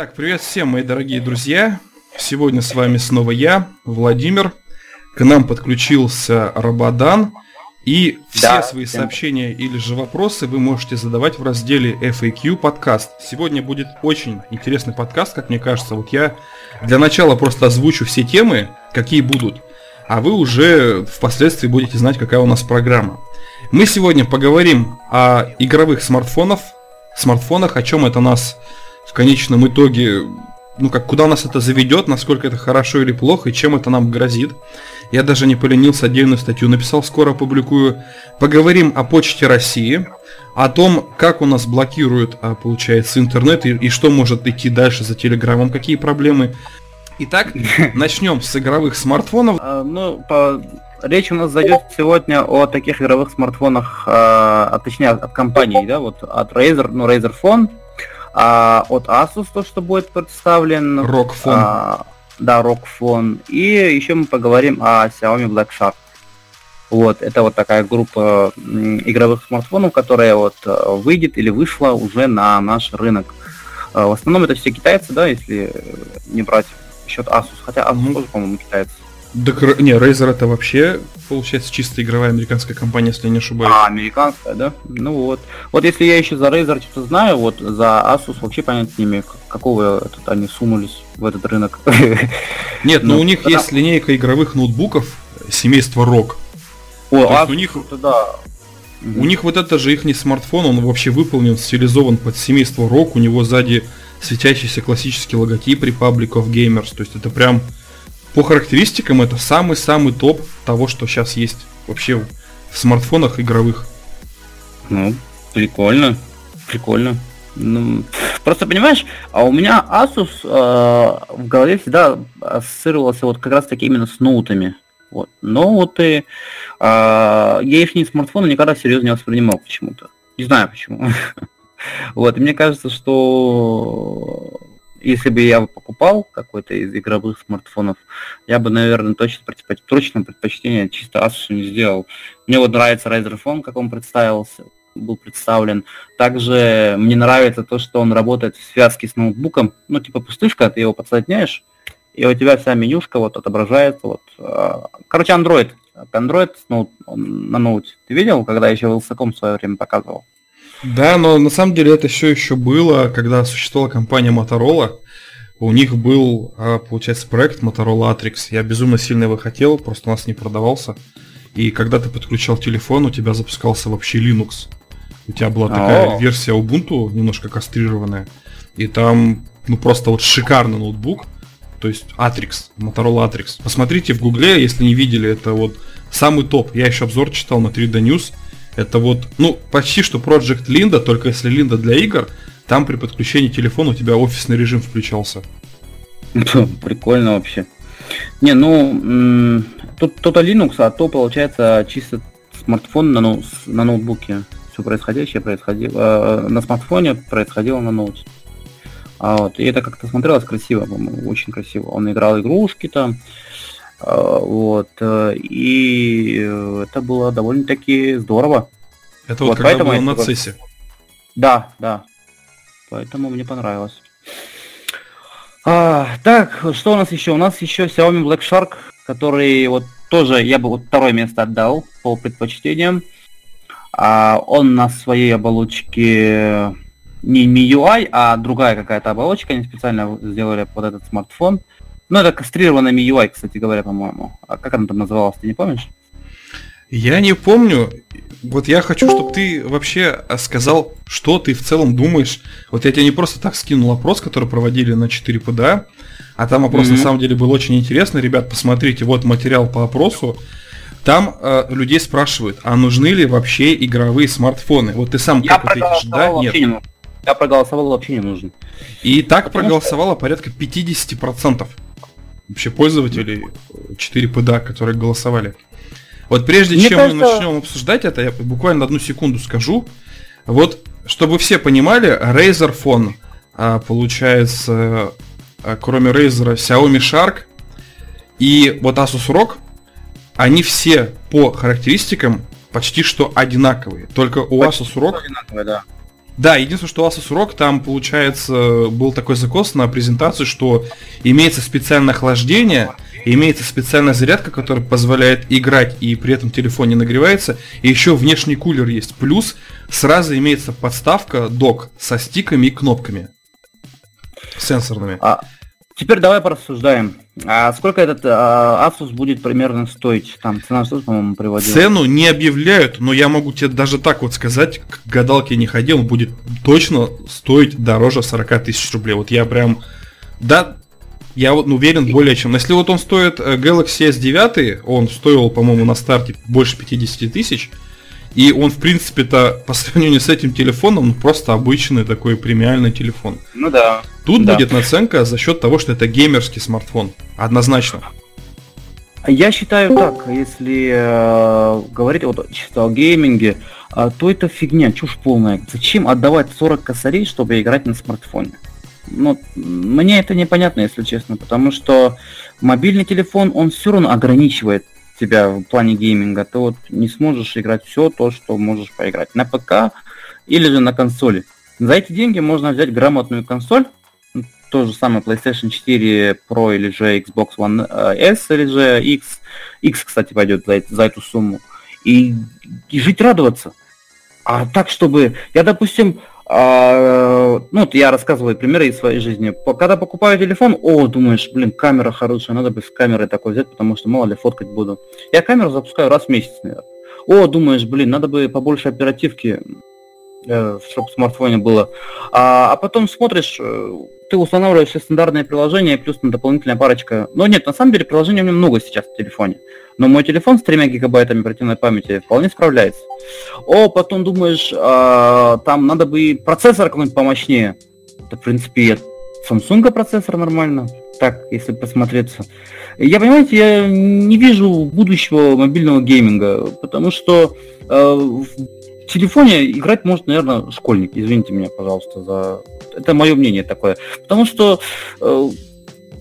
Итак, привет всем, мои дорогие друзья. Сегодня с вами снова я, Владимир. К нам подключился Рабадан. И все Да, свои всем. сообщения или же вопросы вы можете задавать в разделе FAQ подкаст. Сегодня будет очень интересный подкаст, как мне кажется. Вот я для начала просто озвучу все темы, какие будут. А вы уже впоследствии будете знать, какая у нас программа. Мы сегодня поговорим о игровых смартфонах, смартфонах, о чем это нас в конечном итоге, ну как, куда нас это заведет, насколько это хорошо или плохо, и чем это нам грозит. Я даже не поленился, отдельную статью написал, скоро опубликую. Поговорим о Почте России, о том, как у нас блокируют, а, получается, интернет, и, и что может идти дальше за Телеграмом, какие проблемы. Итак, начнем с игровых смартфонов. А, Ну, по... речь у нас зайдет сегодня о таких игровых смартфонах, а, а точнее от компаний, да, вот от Razer, ну Razer Phone, а, от Asus то, что будет представлен. Рокфон. а, да, Phone. И еще мы поговорим о Xiaomi Black Shark. Вот, это вот такая группа игровых смартфонов, которая вот э, выйдет или вышла уже на наш рынок. А, В основном это все китайцы, да, если э, не брать счет Asus, хотя Asus Мгм. тоже, по-моему, китайцы. Да, не, Razer это вообще, получается, чисто игровая американская компания, если я не ошибаюсь. А, американская, да? Ну вот. Вот если я еще за Razer что-то знаю, вот за Asus вообще понять не имею, как- какого тут они сунулись в этот рынок. Нет, но ну, у них да. есть линейка игровых ноутбуков семейства ROG. О, есть Asus, у них- это да. У них вот это же их не смартфон, он вообще выполнен, стилизован под семейство ROG, у него сзади светящийся классический логотип Republic of Gamers, то есть это прям по характеристикам это самый-самый топ того, что сейчас есть вообще в смартфонах игровых. Ну, прикольно. Прикольно. Ну, просто понимаешь, а у меня Asus э, в голове всегда ассоциировался вот как раз таки именно с ноутами. Вот. Но вот и э, я их смартфоны никогда всерьез не воспринимал почему-то. Не знаю почему. Вот, и мне кажется, что если бы я покупал какой-то из игровых смартфонов, я бы, наверное, точно, точно предпочтение чисто Asus не сделал. Мне вот нравится Razer Phone, как он представился, был представлен. Также мне нравится то, что он работает в связке с ноутбуком. Ну, типа пустышка, ты его подсоединяешь, и у тебя вся менюшка вот отображается. Вот. а, Короче, Android. Android с ноут- на ноуте. Ты видел, когда еще Wylsacom в свое время показывал? Да, но на самом деле это все еще было, когда существовала компания Motorola. У них был, а, получается, проект Motorola Atrix. Я безумно сильно его хотел, просто у нас не продавался. И когда ты подключал телефон, у тебя запускался вообще Linux. У тебя была такая О. версия Ubuntu, немножко кастрированная. И там, ну просто вот шикарный ноутбук. То есть Atrix, Motorola Atrix. Посмотрите в гугле, если не видели, это вот самый топ. Я еще обзор читал на 3D News. Это вот, ну, почти что Project Linda, только если Linda для игр, там при подключении телефона у тебя офисный режим включался. Прикольно вообще. Не, ну, тут то-то Linux, а то получается чисто смартфон на, ноу- на ноутбуке. Все происходящее происходило э, на смартфоне, происходило на ноуте. А вот, и это как-то смотрелось красиво, по-моему, очень красиво. Он играл игрушки там, э, вот, э, и это было довольно-таки здорово. Это вот, вот когда было на CES. Да, да. Поэтому мне понравилось. А, так, что у нас еще? У нас еще Xiaomi Black Shark, который вот тоже я бы вот второе место отдал по предпочтениям. А, он на своей оболочке не MIUI, а другая какая-то оболочка, они специально сделали под этот смартфон. Ну, это кастрированная MIUI, кстати говоря, по-моему. А как она там называлась, ты не помнишь? Я не помню. Вот я хочу, чтобы ты вообще сказал, что ты в целом думаешь. Вот я тебе не просто так скинул опрос, который проводили на 4 ПДА, а там опрос mm-hmm. на самом деле был очень интересный. Ребят, посмотрите, вот материал по опросу. Там э, людей спрашивают, а нужны ли вообще игровые смартфоны? Вот ты сам я как ответишь, да, нет? Не я проголосовал вообще не нужен. И так Потому проголосовало что... порядка 50% вообще пользователей 4 ПДА, которые голосовали. Вот прежде Мне чем кажется... мы начнем обсуждать это, я буквально одну секунду скажу. Вот, чтобы все понимали, Razer Phone, а, получается, а, кроме Razer, Xiaomi Shark и вот Asus ROG, они все по характеристикам почти что одинаковые. Только у почти Asus ROG... Да. Да, единственное, что у Asus ROG там, получается, был такой закос на презентацию, что имеется специальное охлаждение, имеется специальная зарядка, которая позволяет играть и при этом телефон не нагревается. И еще внешний кулер есть. Плюс сразу имеется подставка док со стиками и кнопками. Сенсорными. А, теперь давай порассуждаем. А сколько этот а, Asus будет примерно стоить? Там цена что по-моему, приводил? Цену не объявляют, но я могу тебе даже так вот сказать, к гадалке не ходил, он будет точно стоить дороже 40 тысяч рублей. Вот я прям... Да, я вот уверен более чем. Если вот он стоит э, Galaxy S9, он стоил, по-моему, на старте больше 50 тысяч, и он, в принципе-то, по сравнению с этим телефоном, ну, просто обычный такой премиальный телефон. Ну да. Тут да. будет наценка за счет того, что это геймерский смартфон. Однозначно. Я считаю так, если э, говорить вот чисто о гейминге, э, то это фигня, чушь полная. Зачем отдавать 40 косарей, чтобы играть на смартфоне? ну, мне это непонятно, если честно, потому что мобильный телефон, он все равно ограничивает тебя в плане гейминга. Ты вот не сможешь играть все то, что можешь поиграть на ПК или же на консоли. За эти деньги можно взять грамотную консоль, то же самое PlayStation 4 Pro или же Xbox One э, S или же X. X, кстати, пойдет за, за эту сумму. И, и жить радоваться. А так, чтобы... Я, допустим, а, ну, вот я рассказываю примеры из своей жизни. Когда покупаю телефон, о, думаешь, блин, камера хорошая, надо бы с камерой такой взять, потому что мало ли фоткать буду. Я камеру запускаю раз в месяц, наверное. О, думаешь, блин, надо бы побольше оперативки, э, чтобы в смартфоне было. А, а потом смотришь, э, ты устанавливаешь все стандартные приложения, плюс на дополнительная парочка. Но нет, на самом деле приложений у меня много сейчас в телефоне. Но мой телефон с 3 гигабайтами оперативной памяти вполне справляется. О, потом думаешь, а, там надо бы процессор какой-нибудь помощнее. Да, в принципе, Samsung процессор нормально. Так, если посмотреться. Я, понимаете, я не вижу будущего мобильного гейминга, потому что э, в телефоне играть может, наверное, школьник. Извините меня, пожалуйста, за... Это мое мнение такое. Потому что э,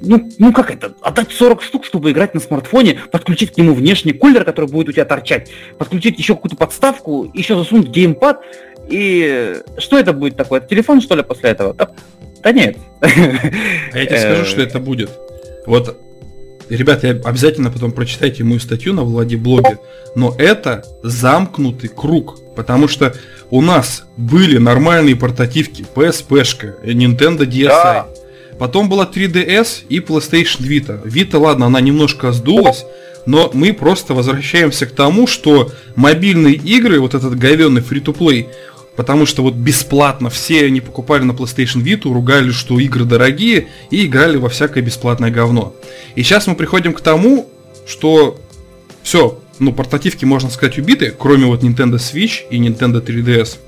ну, ну как это, отдать 40 штук, чтобы играть на смартфоне, подключить к нему внешний кулер, который будет у тебя торчать, подключить еще какую-то подставку, еще засунуть геймпад, и что это будет такое? Телефон, что ли, после этого? Да, да нет. А я тебе скажу, что это будет. Вот, ребят, я обязательно потом прочитайте мою статью на Влади блоге, но это замкнутый круг, потому что у нас были нормальные портативки, PSP-шка, Nintendo DSi, да. Потом была 3DS и PlayStation Vita. Vita, ладно, она немножко сдулась, но мы просто возвращаемся к тому, что мобильные игры, вот этот говенный free-to-play, потому что вот бесплатно все они покупали на PlayStation Vita, ругали, что игры дорогие, и играли во всякое бесплатное говно. И сейчас мы приходим к тому, что все, ну, портативки, можно сказать, убиты, кроме вот Nintendo Switch и Nintendo 3DS.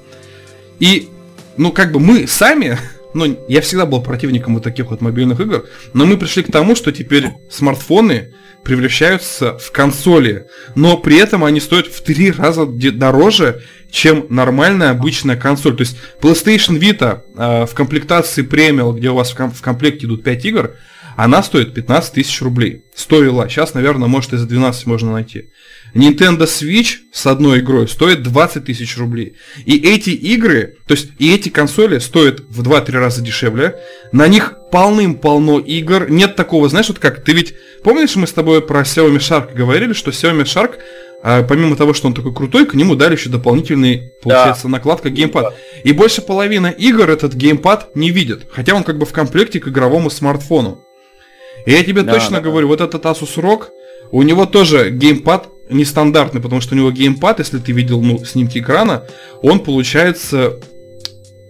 И, ну, как бы мы сами ну, я всегда был противником вот таких вот мобильных игр, но мы пришли к тому, что теперь смартфоны превращаются в консоли, но при этом они стоят в три раза дороже, чем нормальная обычная консоль. То есть PlayStation Vita э, в комплектации премиал, где у вас в, ком- в комплекте идут 5 игр, она стоит 15 тысяч рублей. Стоила. Сейчас, наверное, может и за 12 можно найти. Nintendo Switch с одной игрой стоит 20 тысяч рублей. И эти игры, то есть и эти консоли стоят в 2-3 раза дешевле. На них полным-полно игр. Нет такого, знаешь, вот как, ты ведь, помнишь, мы с тобой про Xiaomi Shark говорили, что Xiaomi Shark а помимо того, что он такой крутой, к нему дали еще дополнительный, получается, да. накладка геймпад. И больше половины игр этот геймпад не видит, хотя он как бы в комплекте к игровому смартфону. И я тебе да, точно да, говорю, да. вот этот Asus ROG, у него тоже геймпад нестандартный, потому что у него геймпад, если ты видел ну, снимки экрана, он получается...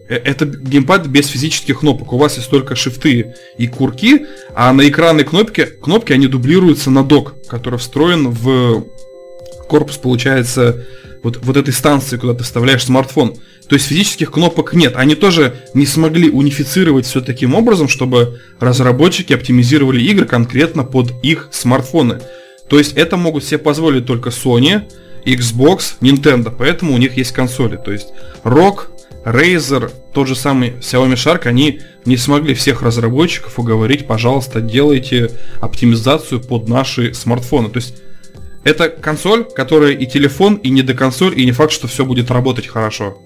Э, это геймпад без физических кнопок. У вас есть только шифты и курки, а на экранной кнопке, кнопки они дублируются на док, который встроен в корпус, получается, вот, вот этой станции, куда ты вставляешь смартфон. То есть физических кнопок нет. Они тоже не смогли унифицировать все таким образом, чтобы разработчики оптимизировали игры конкретно под их смартфоны. То есть это могут себе позволить только Sony, Xbox, Nintendo, поэтому у них есть консоли. То есть ROG, Razer, тот же самый Xiaomi Shark, они не смогли всех разработчиков уговорить, пожалуйста, делайте оптимизацию под наши смартфоны. То есть это консоль, которая и телефон, и не до консоль, и не факт, что все будет работать хорошо.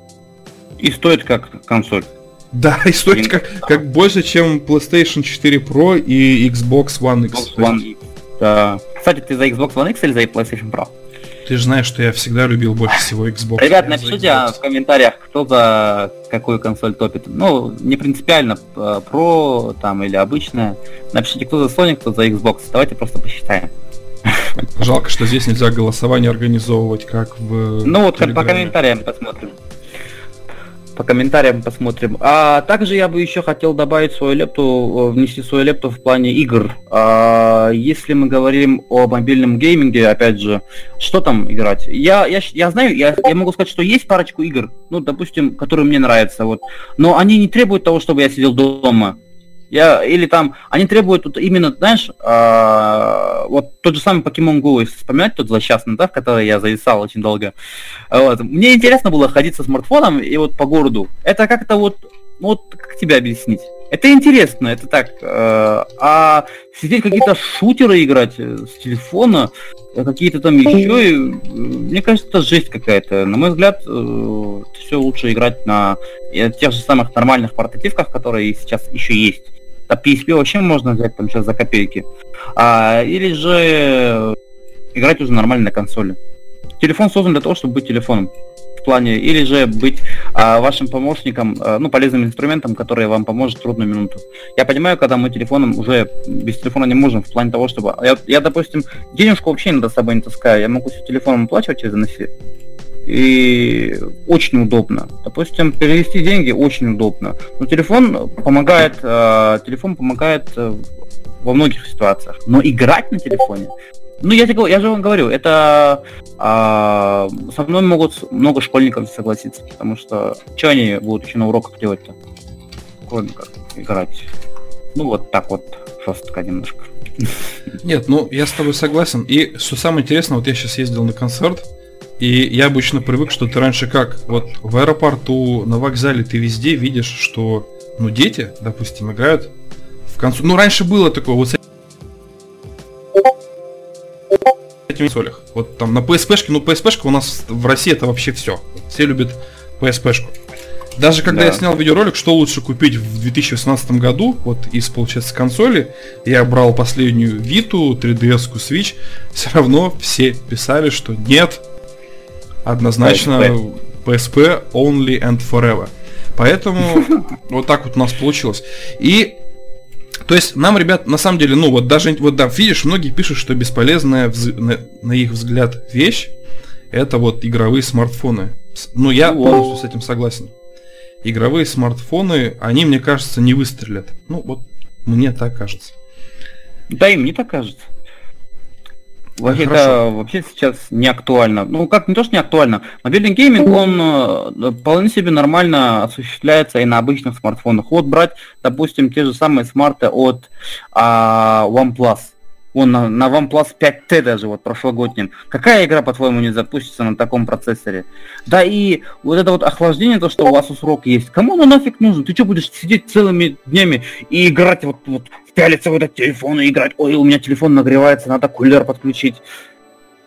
И стоит как консоль. Да, и стоит как, как больше, чем PlayStation 4 Pro и Xbox One X. Xbox One X. Да. Кстати, ты за Xbox One X или за PlayStation Pro? Ты же знаешь, что я всегда любил больше всего Xbox. Ребят, напишите в комментариях, кто за какую консоль топит. Ну, не принципиально, Pro там или обычная. Напишите, кто за Sony, кто за Xbox. Давайте просто посчитаем. Жалко, что здесь нельзя голосование организовывать, как в Ну вот по комментариям посмотрим по комментариям посмотрим. А также я бы еще хотел добавить свою лепту, внести свою лепту в плане игр. А, если мы говорим о мобильном гейминге, опять же, что там играть? Я, я, я знаю, я, я могу сказать, что есть парочку игр, ну, допустим, которые мне нравятся, вот. Но они не требуют того, чтобы я сидел дома. Я, или там, они требуют вот именно, знаешь, э, вот тот же самый Pokemon Go, если вспоминать, тот злосчастный, да, в который я зависал очень долго. Вот. Мне интересно было ходить со смартфоном и вот по городу. Это как-то вот, вот как тебе объяснить? Это интересно, это так. Э, а сидеть какие-то шутеры играть с телефона, какие-то там еще, и, мне кажется, это жесть какая-то. На мой взгляд, э, все лучше играть на тех же самых нормальных портативках, которые сейчас еще есть. А PSP вообще можно взять там сейчас за копейки. А, или же играть уже нормально на консоли. Телефон создан для того, чтобы быть телефоном. В плане, или же быть а, вашим помощником, а, ну, полезным инструментом, который вам поможет в трудную минуту. Я понимаю, когда мы телефоном уже без телефона не можем, в плане того, чтобы... Я, я допустим, денежку вообще иногда с собой не таскаю. Я могу себе телефоном оплачивать через NFC и очень удобно. Допустим, перевести деньги очень удобно. Но телефон помогает, э, телефон помогает э, во многих ситуациях. Но играть на телефоне, ну я, тебе, я же вам говорю, это э, со мной могут много школьников согласиться, потому что что они будут еще на уроках делать-то? Кроме как играть. Ну вот так вот жестко немножко. Нет, ну я с тобой согласен. И что самое интересное, вот я сейчас ездил на концерт, и я обычно привык, что ты раньше как, вот в аэропорту, на вокзале ты везде видишь, что, ну, дети, допустим, играют в концу. Ну, раньше было такое, вот с этими солях. Вот там на PSP-шке, ну, PSP-шка у нас в России это вообще все. Все любят PSP-шку. Даже когда да. я снял видеоролик, что лучше купить в 2018 году, вот из, получается, консоли, я брал последнюю Vita, 3DS, Switch, все равно все писали, что нет, однозначно PSP. PSP only and forever. Поэтому вот так вот у нас получилось. И то есть нам, ребят, на самом деле, ну вот даже, вот да, видишь, многие пишут, что бесполезная, на, на их взгляд, вещь, это вот игровые смартфоны. Ну, я полностью с этим согласен. Игровые смартфоны, они, мне кажется, не выстрелят. Ну, вот мне так кажется. Да, и мне так кажется. Вообще, это вообще сейчас не актуально. Ну, как не то, что не актуально. Мобильный гейминг, он э, вполне себе нормально осуществляется и на обычных смартфонах. Вот брать, допустим, те же самые смарты от а, OnePlus. Он на, на OnePlus 5T даже, вот прошлогоднем. Какая игра, по-твоему, не запустится на таком процессоре? Да и вот это вот охлаждение, то, что у вас срок есть, кому оно нафиг нужно? Ты что, будешь сидеть целыми днями и играть вот, вот пялиться в этот телефон и играть? Ой, у меня телефон нагревается, надо кулер подключить.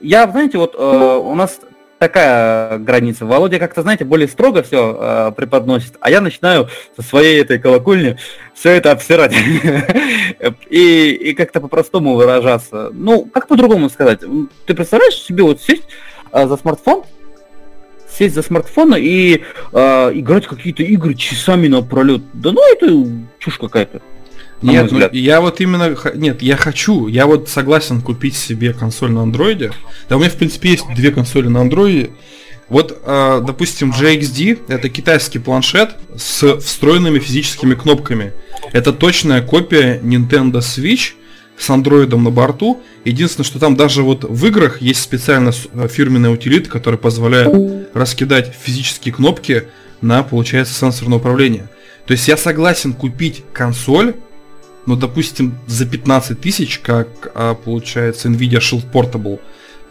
Я, знаете, вот э, у нас такая граница. Володя как-то, знаете, более строго все э, преподносит, а я начинаю со своей этой колокольни все это обсирать. и, и как-то по-простому выражаться. Ну, как по-другому сказать? Ты представляешь себе вот сесть э, за смартфон, сесть за смартфон и э, играть какие-то игры часами напролет. Да ну это чушь какая-то. Нет, ну, я вот именно... Нет, я хочу. Я вот согласен купить себе консоль на андроиде. Да, у меня, в принципе, есть две консоли на андроиде. Вот, э, допустим, JXD это китайский планшет с встроенными физическими кнопками. Это точная копия Nintendo Switch с андроидом на борту. Единственное, что там даже вот в играх есть специально э, фирменная утилита, которая позволяет раскидать физические кнопки на, получается, сенсорное управление. То есть я согласен купить консоль, ну, допустим, за 15 тысяч, как а, получается Nvidia Shield Portable,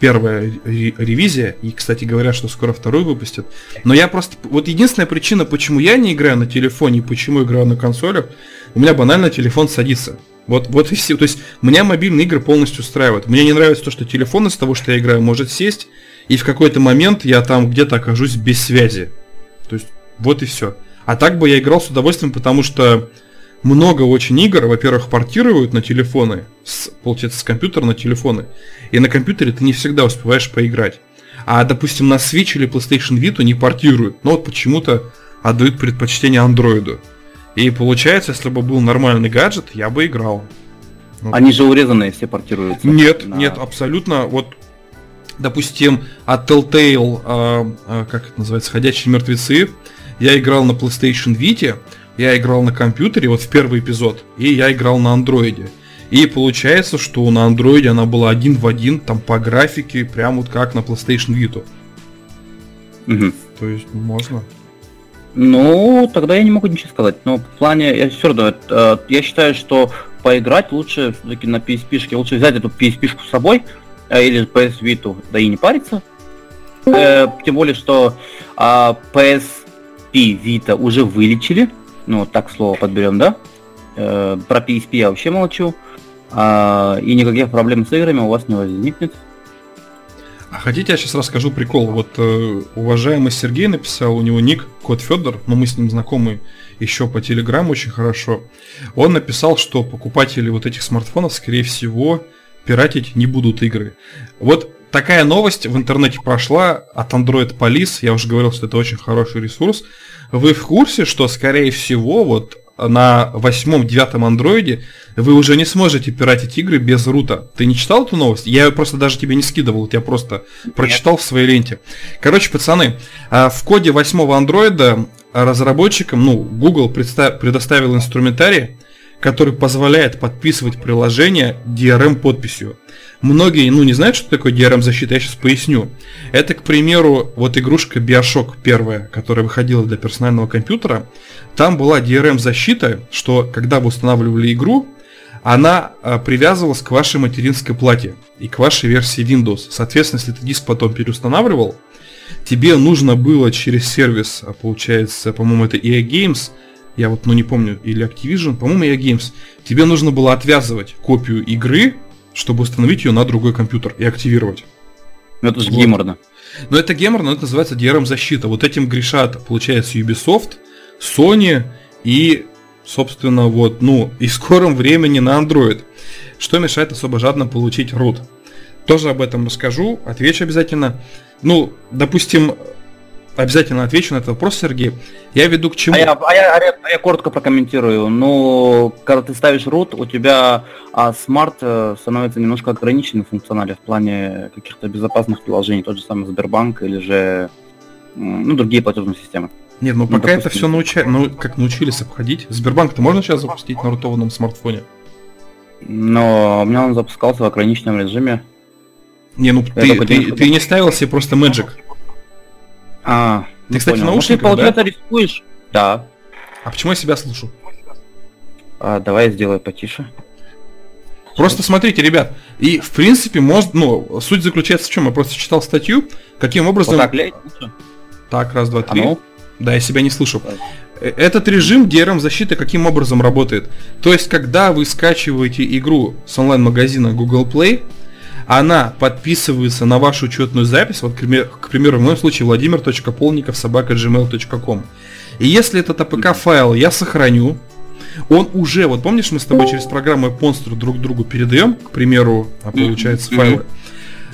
первая ревизия, и, кстати, говорят, что скоро вторую выпустят. Но я просто... Вот единственная причина, почему я не играю на телефоне и почему играю на консолях, у меня банально телефон садится. Вот, вот и все. То есть меня мобильные игры полностью устраивают. Мне не нравится то, что телефон из того, что я играю, может сесть, и в какой-то момент я там где-то окажусь без связи. То есть вот и все. А так бы я играл с удовольствием, потому что много очень игр, во-первых, портируют на телефоны, с, получается, с компьютера на телефоны, и на компьютере ты не всегда успеваешь поиграть. А, допустим, на Switch или PlayStation Vita не портируют, но вот почему-то отдают предпочтение андроиду. И получается, если бы был нормальный гаджет, я бы играл. Вот. Они же урезанные все портируются. Нет, на... нет, абсолютно. Вот, допустим, от Telltale, э, э, как это называется, Ходячие мертвецы, я играл на PlayStation Vita, я играл на компьютере, вот в первый эпизод, и я играл на андроиде. И получается, что на андроиде она была один в один, там по графике, прям вот как на PlayStation Vita. Угу. То есть можно. Ну, тогда я не могу ничего сказать. Но в плане, я все равно, э, я считаю, что поиграть лучше все-таки на PSP-шке. Лучше взять эту PSP-шку с собой, э, или PS Vita, да и не париться. Э, тем более, что э, PSP Vita уже вылечили ну, так слово подберем, да? Э, про PSP я вообще молчу. А, и никаких проблем с играми у вас не возникнет. А хотите, я сейчас расскажу прикол? Вот э, уважаемый Сергей написал, у него ник Кот Федор, но мы с ним знакомы еще по Телеграму очень хорошо. Он написал, что покупатели вот этих смартфонов, скорее всего, пиратить не будут игры. Вот такая новость в интернете прошла от Android Police. Я уже говорил, что это очень хороший ресурс. Вы в курсе, что, скорее всего, вот на восьмом-девятом андроиде вы уже не сможете пиратить игры без рута. Ты не читал эту новость? Я ее просто даже тебе не скидывал, я просто Нет. прочитал в своей ленте. Короче, пацаны, а, в коде восьмого андроида разработчикам, ну, Google предоставил инструментарий, который позволяет подписывать приложение DRM подписью. Многие, ну, не знают, что такое DRM-защита, я сейчас поясню. Это, к примеру, вот игрушка Bioshock первая, которая выходила для персонального компьютера. Там была DRM-защита, что когда вы устанавливали игру, она а, привязывалась к вашей материнской плате и к вашей версии Windows. Соответственно, если ты диск потом переустанавливал, тебе нужно было через сервис, а, получается, по-моему, это EA Games, я вот, ну не помню, или Activision, по-моему, EA Games, тебе нужно было отвязывать копию игры чтобы установить ее на другой компьютер и активировать. Ну это вот. геморно. Но это геморно, это называется DRM-защита. Вот этим грешат, получается, Ubisoft, Sony и, собственно, вот, ну, и в скором времени на Android. Что мешает особо жадно получить root? Тоже об этом расскажу, отвечу обязательно. Ну, допустим, обязательно отвечу на этот вопрос, Сергей. Я веду к чему? А я, а я, а я, а я коротко прокомментирую. Ну, когда ты ставишь root, у тебя а смарт э, становится немножко ограниченным в функционале в плане каких-то безопасных приложений, тот же самый Сбербанк или же ну, другие платежные системы. Нет, ну, ну пока допустим. это все науча... ну, как научились обходить. Сбербанк-то можно сейчас запустить на рутованном смартфоне? Но у меня он запускался в ограниченном режиме. Не, ну ты, ты, ты не ставил себе просто Magic. А, ты, кстати, понял. наушниках, ну, ты, получается, да? рискуешь? Да. А почему я себя слышу? А, давай я сделаю потише. Просто смотрите, ребят, и в принципе, может, ну, суть заключается в чем? Я просто читал статью, каким образом... Вот так, лей, так, раз, два, три. А ну? Да, я себя не слышу. Э, этот режим DRM защиты каким образом работает? То есть, когда вы скачиваете игру с онлайн-магазина Google Play, она подписывается на вашу учетную запись, вот, к примеру, в моем случае владимир.полников собака gmail.com. И если этот APK файл я сохраню, он уже, вот помнишь, мы с тобой через программу Monster друг другу передаем, к примеру, а получается файлы.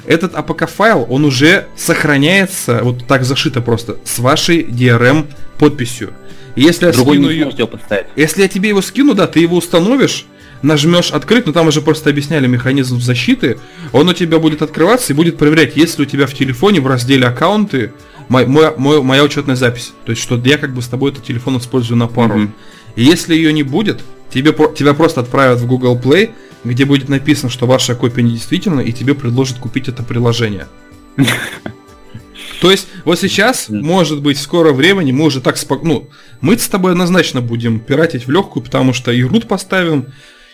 Этот APK файл, он уже сохраняется, вот так зашито просто, с вашей DRM подписью. И если я скину ее, если я тебе его скину, да, ты его установишь, нажмешь открыть, но там уже просто объясняли механизм защиты, он у тебя будет открываться и будет проверять, есть ли у тебя в телефоне в разделе аккаунты мой, мой, мой, моя учетная запись. То есть, что я как бы с тобой этот телефон использую на пару. Mm-hmm. И если ее не будет, тебе, тебя просто отправят в Google Play, где будет написано, что ваша копия недействительна, и тебе предложат купить это приложение. То есть, вот сейчас, может быть, в скорое времени мы уже так спокойно... Ну, мы с тобой однозначно будем пиратить в легкую, потому что и рут поставим,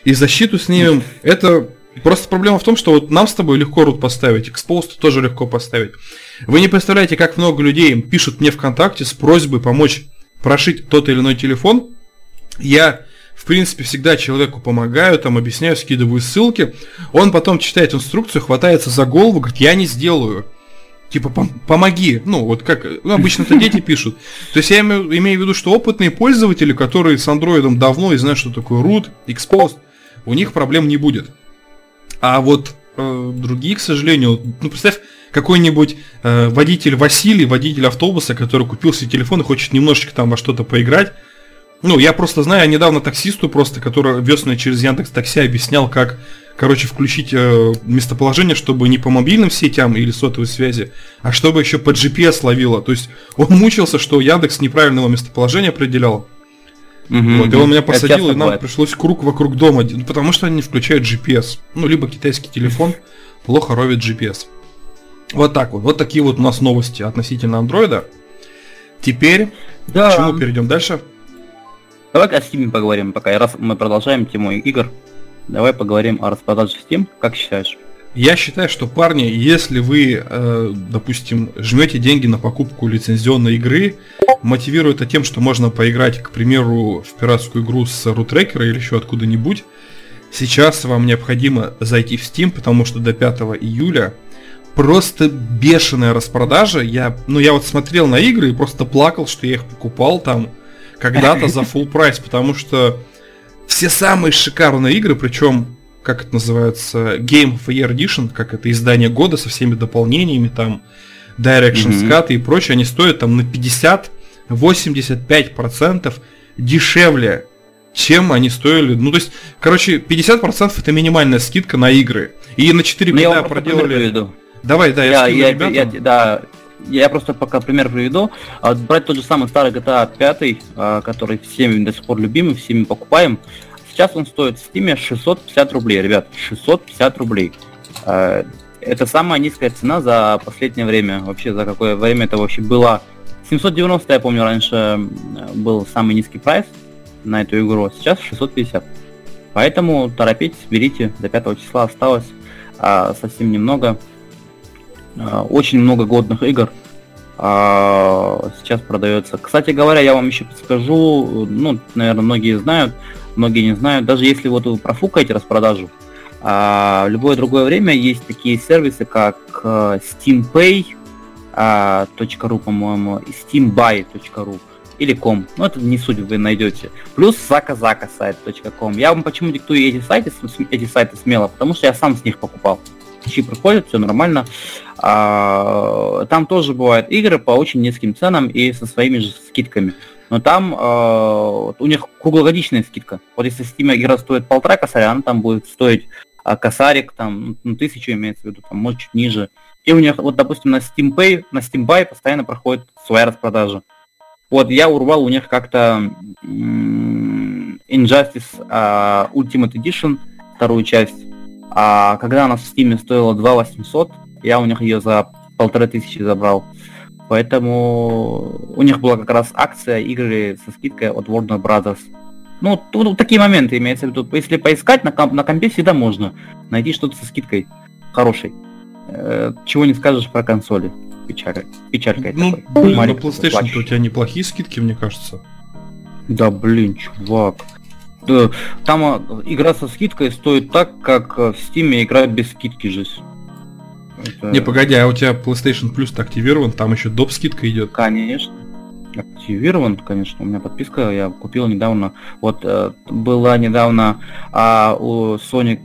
и защиту снимем. Это просто проблема в том, что вот нам с тобой легко рут поставить, Exposed тоже легко поставить. Вы не представляете, как много людей пишут мне ВКонтакте с просьбой помочь прошить тот или иной телефон, я, в принципе, всегда человеку помогаю, там объясняю, скидываю ссылки. Он потом читает инструкцию, хватается за голову, говорит, я не сделаю. Типа, пом- помоги. Ну, вот как ну, обычно это дети пишут. То есть я имею, имею в виду, что опытные пользователи, которые с андроидом давно и знают, что такое root, exposed, у них проблем не будет. А вот э, другие, к сожалению, ну представь, какой-нибудь э, водитель Василий, водитель автобуса, который купил себе телефон и хочет немножечко там во что-то поиграть, ну, я просто знаю, я недавно таксисту просто, который вез меня через Яндекс Такси, объяснял, как, короче, включить э, местоположение, чтобы не по мобильным сетям или сотовой связи, а чтобы еще по GPS ловило. То есть он мучился, что Яндекс неправильного местоположения определял. Угу, вот, и он меня посадил, и нам бывает. пришлось круг вокруг дома, ну, потому что они не включают GPS. Ну, либо китайский телефон плохо ровит GPS. Вот так вот. Вот такие вот у нас новости относительно андроида. Теперь да. к чему перейдем дальше? Давай о Steam поговорим, пока раз мы продолжаем тему игр. Давай поговорим о распродаже Steam. Как считаешь? Я считаю, что парни, если вы, э, допустим, жмете деньги на покупку лицензионной игры, мотивирует это тем, что можно поиграть, к примеру, в пиратскую игру с рутрекера или еще откуда-нибудь, сейчас вам необходимо зайти в Steam, потому что до 5 июля просто бешеная распродажа. Я, ну, я вот смотрел на игры и просто плакал, что я их покупал там когда-то за full прайс, потому что все самые шикарные игры, причем, как это называется, Game of Year Edition, как это издание года со всеми дополнениями, там, Directions mm-hmm. и прочее, они стоят там на 50-85% дешевле, чем они стоили. Ну, то есть, короче, 50% это минимальная скидка на игры. И на 4 года ну, проделали... Давай, да, я, я, я, я, да, я просто пока пример приведу. А, брать тот же самый старый GTA 5, а, который всеми до сих пор любимый, всеми покупаем. Сейчас он стоит в Steam 650 рублей, ребят, 650 рублей. А, это самая низкая цена за последнее время. Вообще, за какое время это вообще было. 790, я помню, раньше был самый низкий прайс на эту игру, сейчас 650. Поэтому торопитесь, берите, до 5 числа осталось а, совсем немного. А, очень много годных игр а, сейчас продается. Кстати говоря, я вам еще подскажу, ну, наверное, многие знают, многие не знают, даже если вот вы профукаете распродажу, а, в любое другое время есть такие сервисы, как э, SteamPay.ru, по-моему, SteamBuy.ru или com. Ну, это не суть, вы найдете. Плюс заказака сайт.com. Я вам почему диктую эти сайты, эти сайты смело, потому что я сам с них покупал чип проходит, все нормально. А, там тоже бывают игры по очень низким ценам и со своими же скидками. Но там а, у них круглогодичная скидка. Вот если Steam игра стоит полтора косаря, она там будет стоить а, косарик, там, ну, тысячу имеется в виду, там, может, чуть ниже. И у них, вот, допустим, на Steam Pay, на Steam Buy постоянно проходит своя распродажа. Вот, я урвал у них как-то Injustice uh, Ultimate Edition, вторую часть, а когда она в Steam стоила 2 800, Я у них ее за полторы тысячи забрал. Поэтому у них была как раз акция игры со скидкой от Warner Brothers. Ну, тут такие моменты имеется в виду. Если поискать на, комп, на компе всегда можно найти что-то со скидкой хорошей. Э, чего не скажешь про консоли. Печаль, печалька. Ну, такой. блин, на PlayStation у тебя неплохие скидки, мне кажется. Да, блин, чувак. Там а, игра со скидкой стоит так, как в Steam игра без скидки же. Это... Не, погоди, а у тебя PlayStation Plus активирован, там еще доп скидка идет. Конечно. Активирован, конечно, у меня подписка, я купил недавно. Вот э, была недавно а, у Sony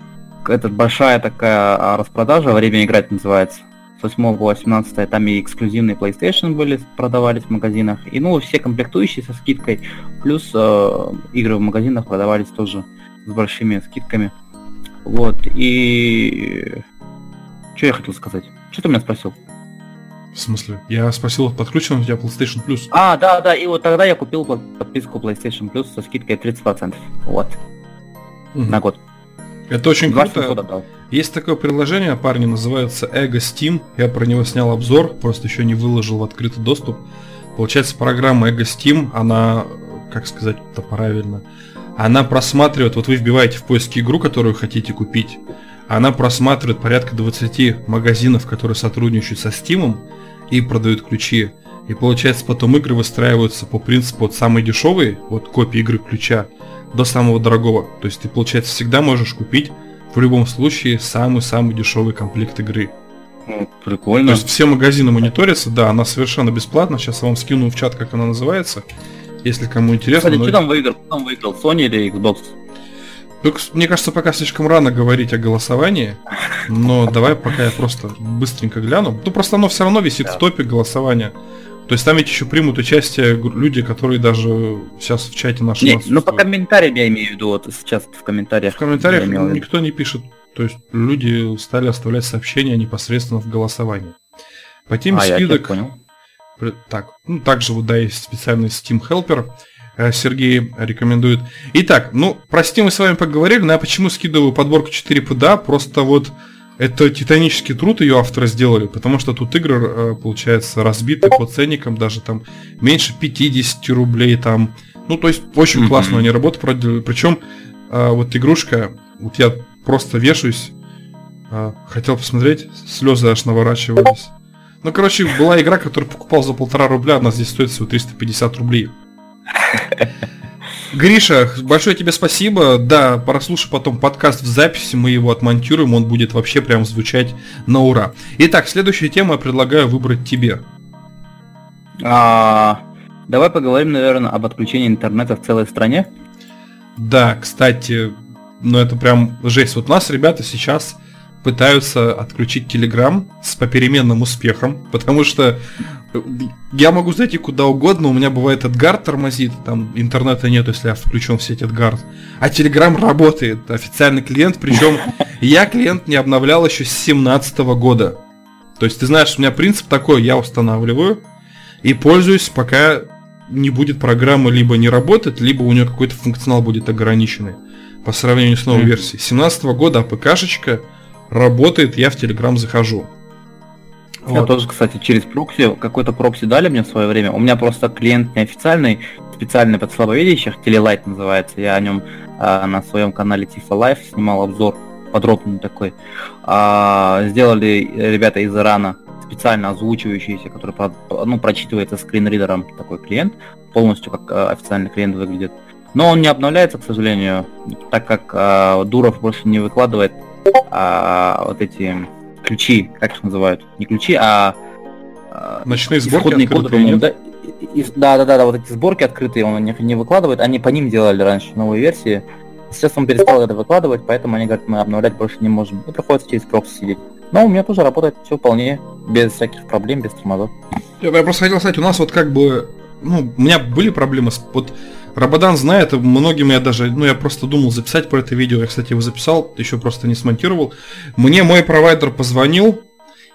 этот большая такая а, распродажа, время играть называется. С 8 по 18 там и эксклюзивные PlayStation были, продавались в магазинах. И ну все комплектующие со скидкой, плюс э, игры в магазинах продавались тоже с большими скидками. Вот, и что я хотел сказать? Что ты меня спросил? В смысле? Я спросил, подключен у тебя PlayStation Plus. А, да, да, и вот тогда я купил подписку PlayStation Plus со скидкой 30%. Вот. Угу. На год. Это очень круто. Есть такое приложение, парни, называется Ego Steam. Я про него снял обзор, просто еще не выложил в открытый доступ. Получается, программа Ego Steam, она, как сказать это правильно, она просматривает, вот вы вбиваете в поиске игру, которую хотите купить, она просматривает порядка 20 магазинов, которые сотрудничают со Steam и продают ключи. И получается потом игры выстраиваются по принципу от самой дешевой, вот копии игры ключа, до самого дорогого. То есть ты, получается, всегда можешь купить в любом случае самый-самый дешевый комплект игры. Ну, прикольно. То есть все магазины мониторятся, да, она совершенно бесплатна. Сейчас я вам скину в чат, как она называется. Если кому интересно. Кстати, но... что там выиграл? Кто там выиграл? Sony или Xbox? Мне кажется, пока слишком рано говорить о голосовании, но давай пока я просто быстренько гляну. Ну, просто оно все равно висит да. в топе голосования. То есть там ведь еще примут участие люди, которые даже сейчас в чате нашем... Не, ну по комментариям я имею в виду, вот сейчас в комментариях. В комментариях никто не пишет. То есть люди стали оставлять сообщения непосредственно в голосовании. По теме а, скидок... Я понял. Так, ну также вот да, есть специальный Steam Helper, Сергей рекомендует. Итак, ну, про Steam мы с вами поговорили, но я почему скидываю подборку 4 PDA, просто вот это титанический труд ее авторы сделали, потому что тут игры, э, получается, разбиты по ценникам, даже там меньше 50 рублей там. Ну, то есть, очень mm-hmm. классно они проделали. Причем, э, вот игрушка, вот я просто вешаюсь, хотел посмотреть, слезы аж наворачивались. Ну, короче, была игра, которую покупал за полтора рубля, она здесь стоит всего 350 рублей. Гриша, большое тебе спасибо. Да, прослушай потом подкаст в записи, мы его отмонтируем, он будет вообще прям звучать на ура. Итак, следующую тему я предлагаю выбрать тебе. А, давай поговорим, наверное, об отключении интернета в целой стране. Да, кстати, ну это прям жесть. Вот у нас ребята сейчас пытаются отключить Telegram с попеременным успехом, потому что я могу зайти куда угодно, у меня бывает Эдгар тормозит, там интернета нет, если я включен в сеть Эдгар. А Telegram работает, официальный клиент, причем я клиент не обновлял еще с 2017 года. То есть ты знаешь, у меня принцип такой, я устанавливаю и пользуюсь, пока не будет программа либо не работать, либо у нее какой-то функционал будет ограниченный по сравнению с новой версией. 2017 года АПКшечка работает, я в Telegram захожу. Я вот. тоже, кстати, через прокси, какой-то прокси дали мне в свое время. У меня просто клиент неофициальный, специальный под слабовидящих, Телелайт называется. Я о нем а, на своем канале Tifa Life снимал обзор подробный такой. А, сделали ребята из Ирана специально озвучивающийся, который ну, прочитывается скринридером такой клиент, полностью как а, официальный клиент выглядит. Но он не обновляется, к сожалению, так как а, Дуров больше не выкладывает а, вот эти ключи, как их называют? Не ключи, а, а Ночные сборки коды, нет? Да, да, да, да, да, вот эти сборки открытые он их не выкладывает, они по ним делали раньше новые версии. Сейчас он перестал это выкладывать, поэтому они говорят, мы обновлять больше не можем. И приходится через прокси сидеть. Но у меня тоже работает все вполне без всяких проблем, без тормозов. Я, я просто хотел сказать, у нас вот как бы, ну, у меня были проблемы с вот Рабадан знает, многим я даже, ну я просто думал записать про это видео, я, кстати, его записал, еще просто не смонтировал. Мне мой провайдер позвонил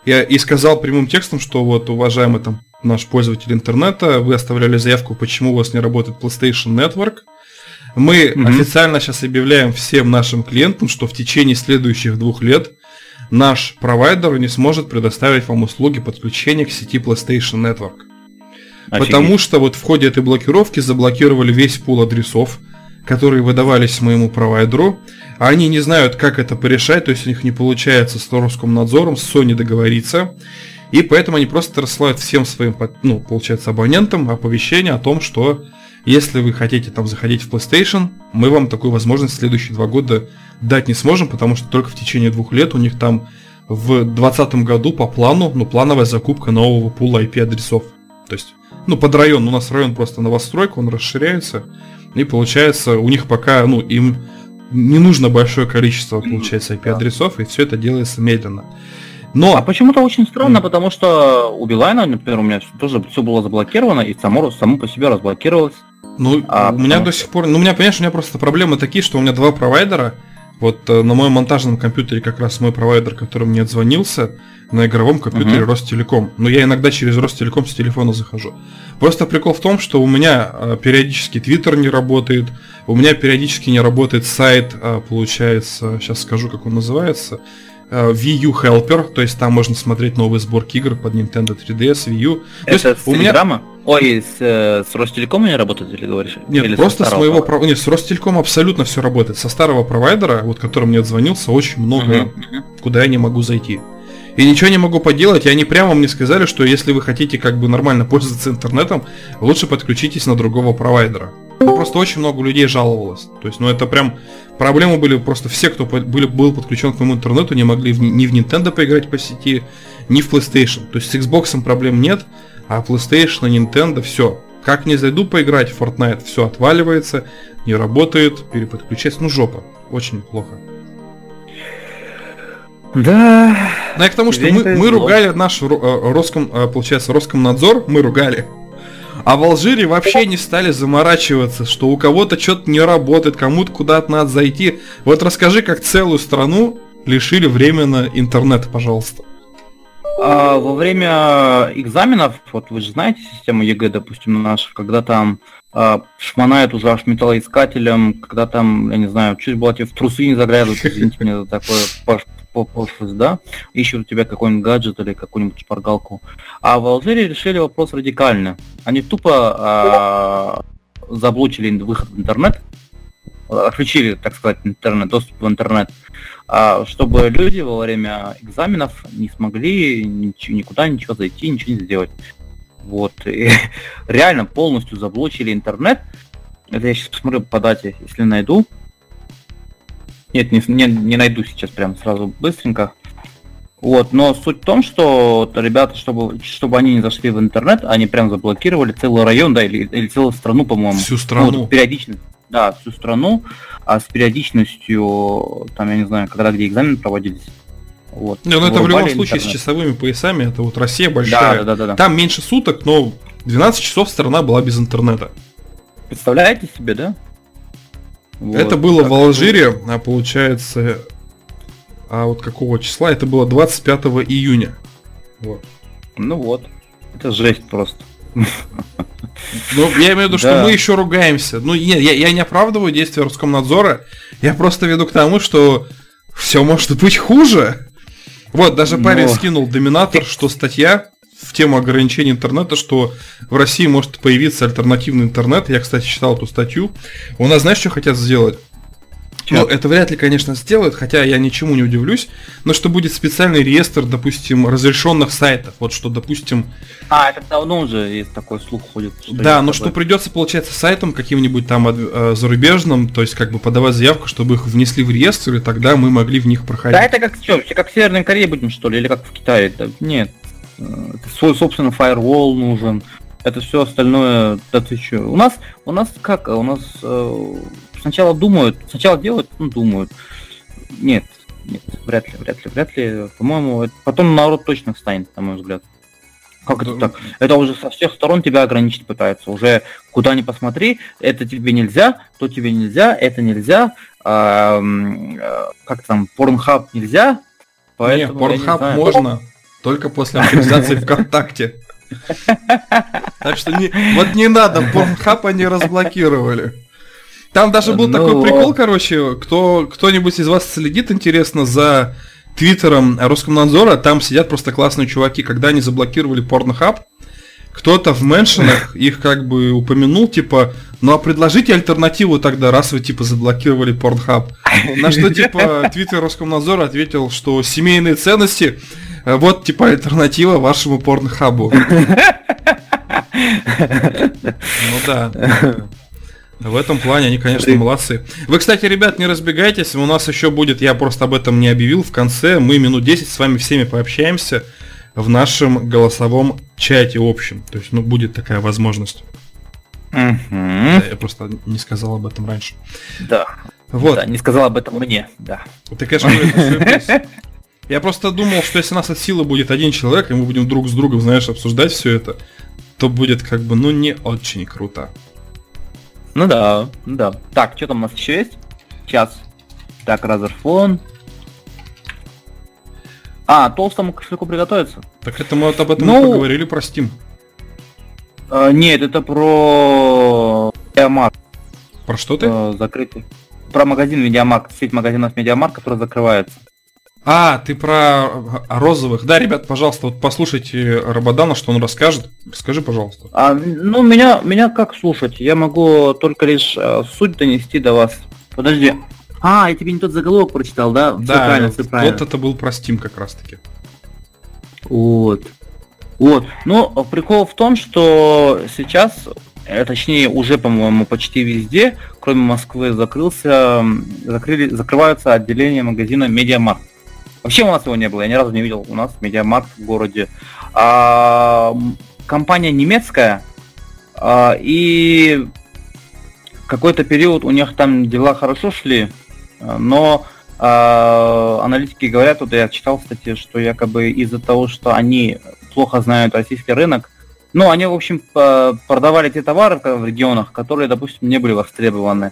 и, и сказал прямым текстом, что вот, уважаемый там наш пользователь интернета, вы оставляли заявку, почему у вас не работает PlayStation Network. Мы mm-hmm. официально сейчас объявляем всем нашим клиентам, что в течение следующих двух лет наш провайдер не сможет предоставить вам услуги подключения к сети PlayStation Network. Офигеть. Потому что вот в ходе этой блокировки заблокировали весь пул адресов, которые выдавались моему провайдеру, а они не знают, как это порешать, то есть у них не получается с Роскомнадзором, с Sony договориться, и поэтому они просто рассылают всем своим, ну, получается, абонентам оповещение о том, что если вы хотите там заходить в PlayStation, мы вам такую возможность в следующие два года дать не сможем, потому что только в течение двух лет у них там в 2020 году по плану, ну, плановая закупка нового пула IP-адресов. То есть, ну, под район, у нас район просто новостройка, он расширяется, и получается, у них пока, ну, им не нужно большое количество, получается, IP-адресов, и все это делается медленно. Но... А почему-то очень странно, mm. потому что у Билайна, например, у меня тоже все было заблокировано, и само, само по себе разблокировалось. Ну, а, у меня потому... до сих пор... Ну, у меня, понимаешь, у меня просто проблемы такие, что у меня два провайдера. Вот э, на моем монтажном компьютере как раз мой провайдер, который мне отзвонился, на игровом компьютере uh-huh. Ростелеком. Но я иногда через Ростелеком с телефона захожу. Просто прикол в том, что у меня э, периодически Твиттер не работает, у меня периодически не работает сайт, э, получается, сейчас скажу, как он называется, Wii U Helper, то есть там можно смотреть новые сборки игр под Nintendo 3DS, Wii U. Это то есть, с у меня... Ой, с, э, с Ростелекома не работает или говоришь? Нет, или просто с моего пров... Нет, с Ростелеком абсолютно все работает. Со старого провайдера, вот который мне отзвонился, очень много, uh-huh. куда я не могу зайти. И ничего не могу поделать, и они прямо мне сказали, что если вы хотите как бы нормально пользоваться интернетом, лучше подключитесь на другого провайдера. Ну, просто очень много людей жаловалось. То есть, ну это прям проблемы были просто все, кто были, был подключен к моему интернету, не могли в, ни в Nintendo поиграть по сети, ни в PlayStation. То есть с Xbox проблем нет, а PlayStation, Nintendo, все. Как не зайду поиграть в Fortnite, все отваливается, не работает, переподключается, ну жопа. Очень плохо. Да. Ну, я к тому, что мы, мы ругали наш э, Роском, э, получается, Роскомнадзор, мы ругали. А в Алжире вообще не стали заморачиваться, что у кого-то что-то не работает, кому-то куда-то надо зайти. Вот расскажи, как целую страну лишили временно интернета, пожалуйста. А, во время экзаменов, вот вы же знаете систему ЕГЭ, допустим, наша, когда там а, шмонает уже аж металлоискателем, когда там, я не знаю, чуть было тебе в трусы не заглядывают, извините меня за такое пошлость, да, ищут у тебя какой-нибудь гаджет или какую-нибудь шпаргалку. А в Алжире решили вопрос радикально. Они тупо а, заблочили выход в интернет, отключили, так сказать, интернет, доступ в интернет, а, чтобы люди во время экзаменов не смогли ничего, никуда ничего зайти, ничего не сделать. Вот. И реально полностью заблочили интернет. Это я сейчас посмотрю по дате, если найду. Нет, не, не, не найду сейчас прям сразу быстренько. Вот, но суть в том, что ребята, чтобы, чтобы они не зашли в интернет, они прям заблокировали целый район, да, или, или целую страну, по-моему. Всю страну. Ну, вот, периодичность. Да, всю страну, а с периодичностью, там, я не знаю, когда где экзамены проводились. Вот. Не, ну это в любом случае интернет. с часовыми поясами, это вот Россия большая. Да, да, да, да. Там меньше суток, но 12 часов страна была без интернета. Представляете себе, да? Вот, это было в Алжире, а получается, а вот какого числа? Это было 25 июня. Вот. Ну вот. Это жесть просто. Ну, я имею в виду, что да. мы еще ругаемся. Ну, нет, я, я не оправдываю действия Роскомнадзора. Я просто веду к тому, что все может быть хуже. Вот, даже парень Но... скинул доминатор, что статья в тему ограничений интернета, что в России может появиться альтернативный интернет. Я, кстати, читал эту статью. У нас, знаешь, что хотят сделать? Ну, это вряд ли, конечно, сделают, хотя я ничему не удивлюсь, но что будет специальный реестр, допустим, разрешенных сайтов. Вот что, допустим... А, это давно уже есть такой слух ходит. Что да, но что придется, получается, сайтом каким-нибудь там э, зарубежным, то есть как бы подавать заявку, чтобы их внесли в реестр, и тогда мы могли в них проходить. Да, это как что, как в Северной Корее будем, что ли, или как в Китае? Да, нет, свой, собственно, фаервол нужен, это все остальное, да ты что? У нас, у нас как, у нас э, сначала думают, сначала делают, потом думают. Нет, нет, вряд ли, вряд ли, вряд ли. По-моему, потом народ точно встанет, на мой взгляд. Как это так? Это уже со всех сторон тебя ограничить пытаются. Уже куда ни посмотри, это тебе нельзя, то тебе нельзя, это нельзя. А, как там, порнхаб нельзя. Поэтому, не, порнхаб не можно, только после авторизации ВКонтакте. Так что не, вот не надо, порнхаб они разблокировали. Там даже был ну... такой прикол, короче, кто кто-нибудь из вас следит, интересно, за твиттером Роскомнадзора, там сидят просто классные чуваки, когда они заблокировали Pornhub, кто-то в меншинах их как бы упомянул, типа, ну а предложите альтернативу тогда, раз вы типа заблокировали Pornhub. На что типа твиттер Роскомнадзора ответил, что семейные ценности вот типа альтернатива вашему порнхабу. Ну да. В этом плане они, конечно, молодцы. Вы, кстати, ребят, не разбегайтесь, у нас еще будет, я просто об этом не объявил, в конце мы минут 10 с вами всеми пообщаемся в нашем голосовом чате общем. То есть, ну, будет такая возможность. Угу. Да, я просто не сказал об этом раньше. Да. Вот. Да, не сказал об этом мне, да. Ты, конечно, Я просто думал, что если у нас от силы будет один человек, и мы будем друг с другом, знаешь, обсуждать все это, то будет как бы, ну, не очень круто. Ну да, ну да. Так, что там у нас еще есть? Сейчас. Так, Разерфон. А, толстому кошельку приготовиться. Так это мы вот об этом ну, поговорили про Steam. Э, нет, это про Медиамарк. Про что ты? Э, закрытый. Про магазин Медиамарк, сеть магазинов Медиамарк, который закрывается. А, ты про розовых. Да, ребят, пожалуйста, вот послушайте Рабадана, что он расскажет. Скажи, пожалуйста. А, ну, меня, меня как слушать? Я могу только лишь э, суть донести до вас. Подожди, а, я тебе не тот заголовок прочитал, да? Все да, правильно, все правильно. вот это был про Steam как раз таки. Вот. Вот. Ну, прикол в том, что сейчас, э, точнее, уже, по-моему, почти везде, кроме Москвы, закрылся, закрыли, закрываются отделения магазина Медиамарк. Вообще у нас его не было, я ни разу не видел у нас Медиамарк в городе. А, компания немецкая, а, и какой-то период у них там дела хорошо шли, но э, аналитики говорят, вот я читал в статье, что якобы из-за того, что они плохо знают российский рынок, ну, они, в общем, продавали те товары в регионах, которые, допустим, не были востребованы.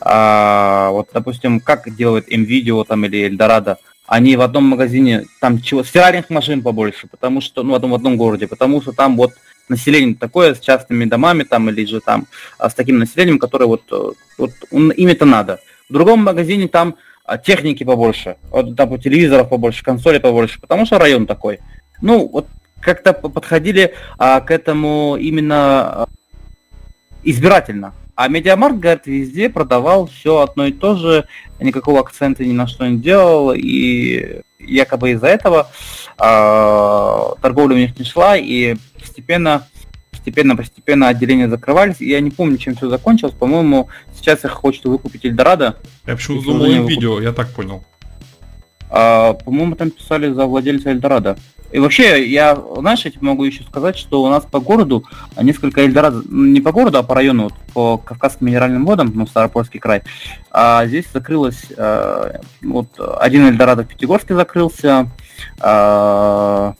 А, вот, допустим, как делает MVideo там или Eldorado, они в одном магазине, там чего, стиральных машин побольше, потому что, ну, в одном, в одном городе, потому что там вот население такое, с частными домами там, или же там а, с таким населением, которое вот, вот им это надо. В другом магазине там а, техники побольше, вот, там телевизоров побольше, консолей побольше, потому что район такой. Ну, вот как-то подходили а, к этому именно а, избирательно. А Медиамарк, говорит, везде продавал все одно и то же, никакого акцента ни на что не делал, и якобы из-за этого э, торговля у них не шла, и постепенно постепенно-постепенно отделения закрывались, и я не помню, чем все закончилось. По-моему, сейчас их хочет выкупить Эльдорадо. Я почему-то думал им видео, я так понял. А, по-моему, там писали за владельца Эльдорадо. И вообще, я, знаешь, я тебе могу еще сказать, что у нас по городу несколько Эльдорадо, не по городу, а по району, вот, по Кавказским минеральным водам, ну, Старопольский край, а здесь закрылось, а, вот, один Эльдорадо в Пятигорске закрылся, а,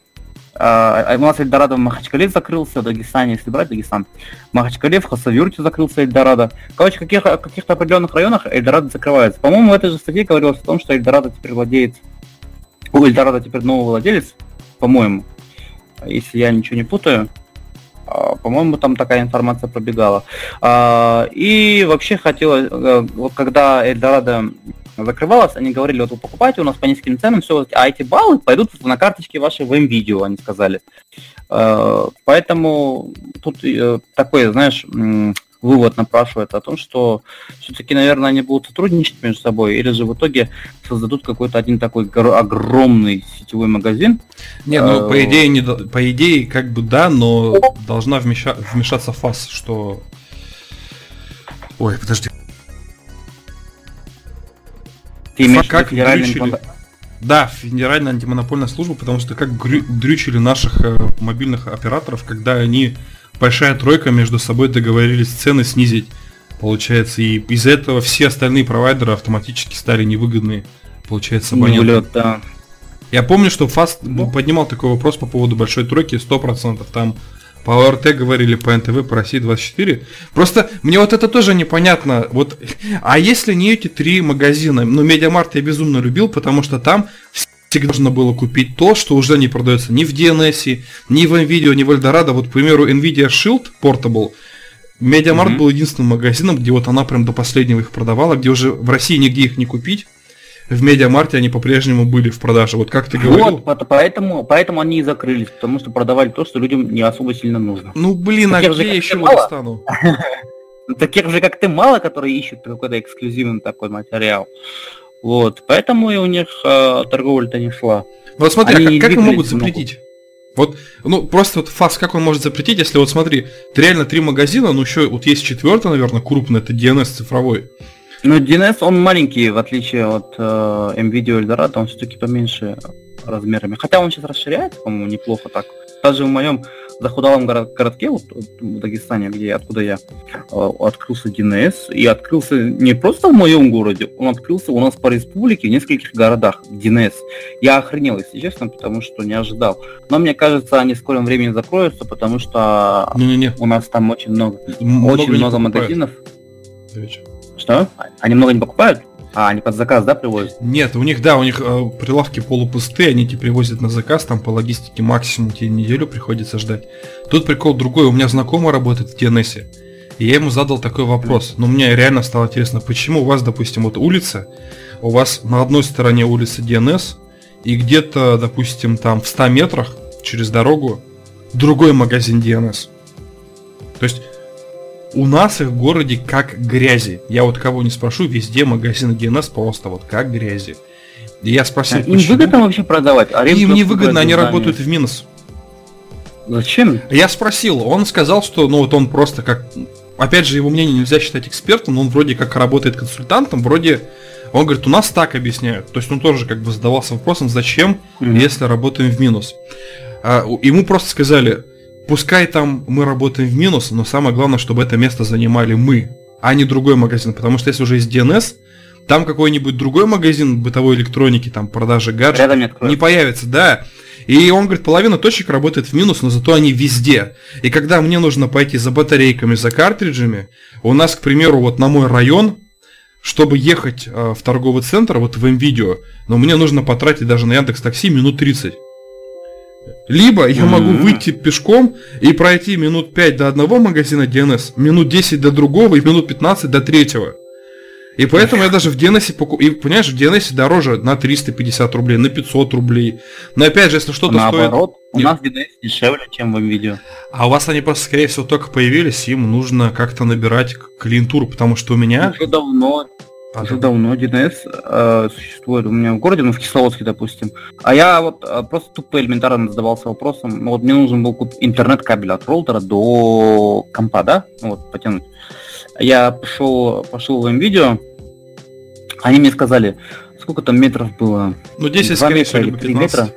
а, у нас Эльдорадо в Махачкале закрылся, в Дагестане, если брать Дагестан. В Махачкале, в Хасавюрте закрылся Эльдорадо. Короче, в каких, каких-то определенных районах Эльдорадо закрывается. По-моему, в этой же статье говорилось о том, что Эльдорадо теперь владеет... У Эльдорадо теперь новый владелец, по-моему, если я ничего не путаю. А, по-моему, там такая информация пробегала. А, и вообще хотела, э, вот когда Эльдорадо закрывалась, они говорили, вот вы покупаете у нас по низким ценам, все, а эти баллы пойдут на карточке вашей в видео они сказали. Э, поэтому тут э, такой, знаешь, вывод напрашивает о том, что все-таки, наверное, они будут сотрудничать между собой, или же в итоге создадут какой-то один такой огромный сетевой магазин. Не, ну, по э, идее, не, по идее, как бы да, но должна вмеша, вмешаться ФАС, что... Ой, подожди, ты имеешь как дрючили... Да, Федеральная антимонопольная служба, потому что как дрючили наших э, мобильных операторов, когда они, большая тройка, между собой договорились цены снизить. Получается, и из-за этого все остальные провайдеры автоматически стали невыгодные, получается, абонентам. да. Я помню, что Fast ну. поднимал такой вопрос по поводу большой тройки, 100%. Там по ОРТ говорили, по НТВ, по России 24. Просто мне вот это тоже непонятно. Вот, а если не эти три магазина? Ну, Медиамарт я безумно любил, потому что там всегда можно было купить то, что уже не продается ни в DNS, ни в М.Видео, ни в Эльдорадо. Вот, к примеру, NVIDIA Shield Portable, Медиамарт mm-hmm. был единственным магазином, где вот она прям до последнего их продавала, где уже в России нигде их не купить. в Медиамарте они по-прежнему были в продаже. Вот как ты говорил. Вот, поэтому, поэтому они и закрылись, потому что продавали то, что людям не особо сильно нужно. Ну блин, а где я еще его достану? Ну, таких же, как ты, мало, которые ищут какой-то эксклюзивный такой материал. Вот, поэтому и у них э, торговля-то не шла. Вот смотри, а как, как могут запретить? Вот, ну, просто вот фас, как он может запретить, если вот смотри, ты реально три магазина, ну еще вот есть четвертый, наверное, крупный, это DNS цифровой. Ну, DNS, он маленький, в отличие от э, MVideo Eldorado, он все-таки поменьше размерами. Хотя он сейчас расширяется, по-моему, неплохо так. Даже в моем захудалом город, городке, вот в Дагестане, где откуда я, э, открылся DNS, и открылся не просто в моем городе, он открылся у нас по республике в нескольких городах DNS. Я охренел, если честно, потому что не ожидал. Но мне кажется, они в скором времени закроются, потому что не, не, не. у нас там очень много, много очень много магазинов. Что? Они много не покупают? А, они под заказ, да, привозят? Нет, у них, да, у них э, прилавки полупустые, они тебе привозят на заказ, там по логистике максимум тебе неделю приходится ждать. Тут прикол другой, у меня знакомый работает в DNS, и я ему задал такой вопрос, но мне реально стало интересно, почему у вас, допустим, вот улица, у вас на одной стороне улицы DNS, и где-то, допустим, там в 100 метрах через дорогу другой магазин DNS. То есть у нас их в городе как грязи. Я вот кого не спрошу, везде магазины DNS просто вот как грязи. И я спросил, а, Им выгодно вообще продавать? А им не выгодно, они работают в минус. Зачем? Я спросил, он сказал, что ну вот он просто как... Опять же, его мнение нельзя считать экспертом, но он вроде как работает консультантом, вроде... Он говорит, у нас так объясняют. То есть он тоже как бы задавался вопросом, зачем, mm-hmm. если работаем в минус. А, ему просто сказали, Пускай там мы работаем в минус, но самое главное, чтобы это место занимали мы, а не другой магазин. Потому что если уже есть DNS, там какой-нибудь другой магазин бытовой электроники, там продажи гаджетов не, появится, да. И он говорит, половина точек работает в минус, но зато они везде. И когда мне нужно пойти за батарейками, за картриджами, у нас, к примеру, вот на мой район, чтобы ехать э, в торговый центр, вот в МВидео, но мне нужно потратить даже на Яндекс Такси минут 30. Либо я могу выйти пешком и пройти минут 5 до одного магазина DNS, минут 10 до другого и минут 15 до третьего. И поэтому я даже в DNS покупаю. И понимаешь, в DNS дороже на 350 рублей, на 500 рублей. Но опять же, если что-то Наоборот, стоит... у нас DNS дешевле, чем в видео. А у вас они просто, скорее всего, только появились, им нужно как-то набирать клиентуру, потому что у меня... Уже давно Уже давно DNS э, существует у меня в городе, ну в Кисловодске, допустим. А я вот э, просто тупо элементарно задавался вопросом, ну вот мне нужен был интернет-кабель от роутера до компа, да, ну, вот потянуть. Я пошел, пошел в видео, они мне сказали, сколько там метров было? Ну 10, 2 метра или 3 метра.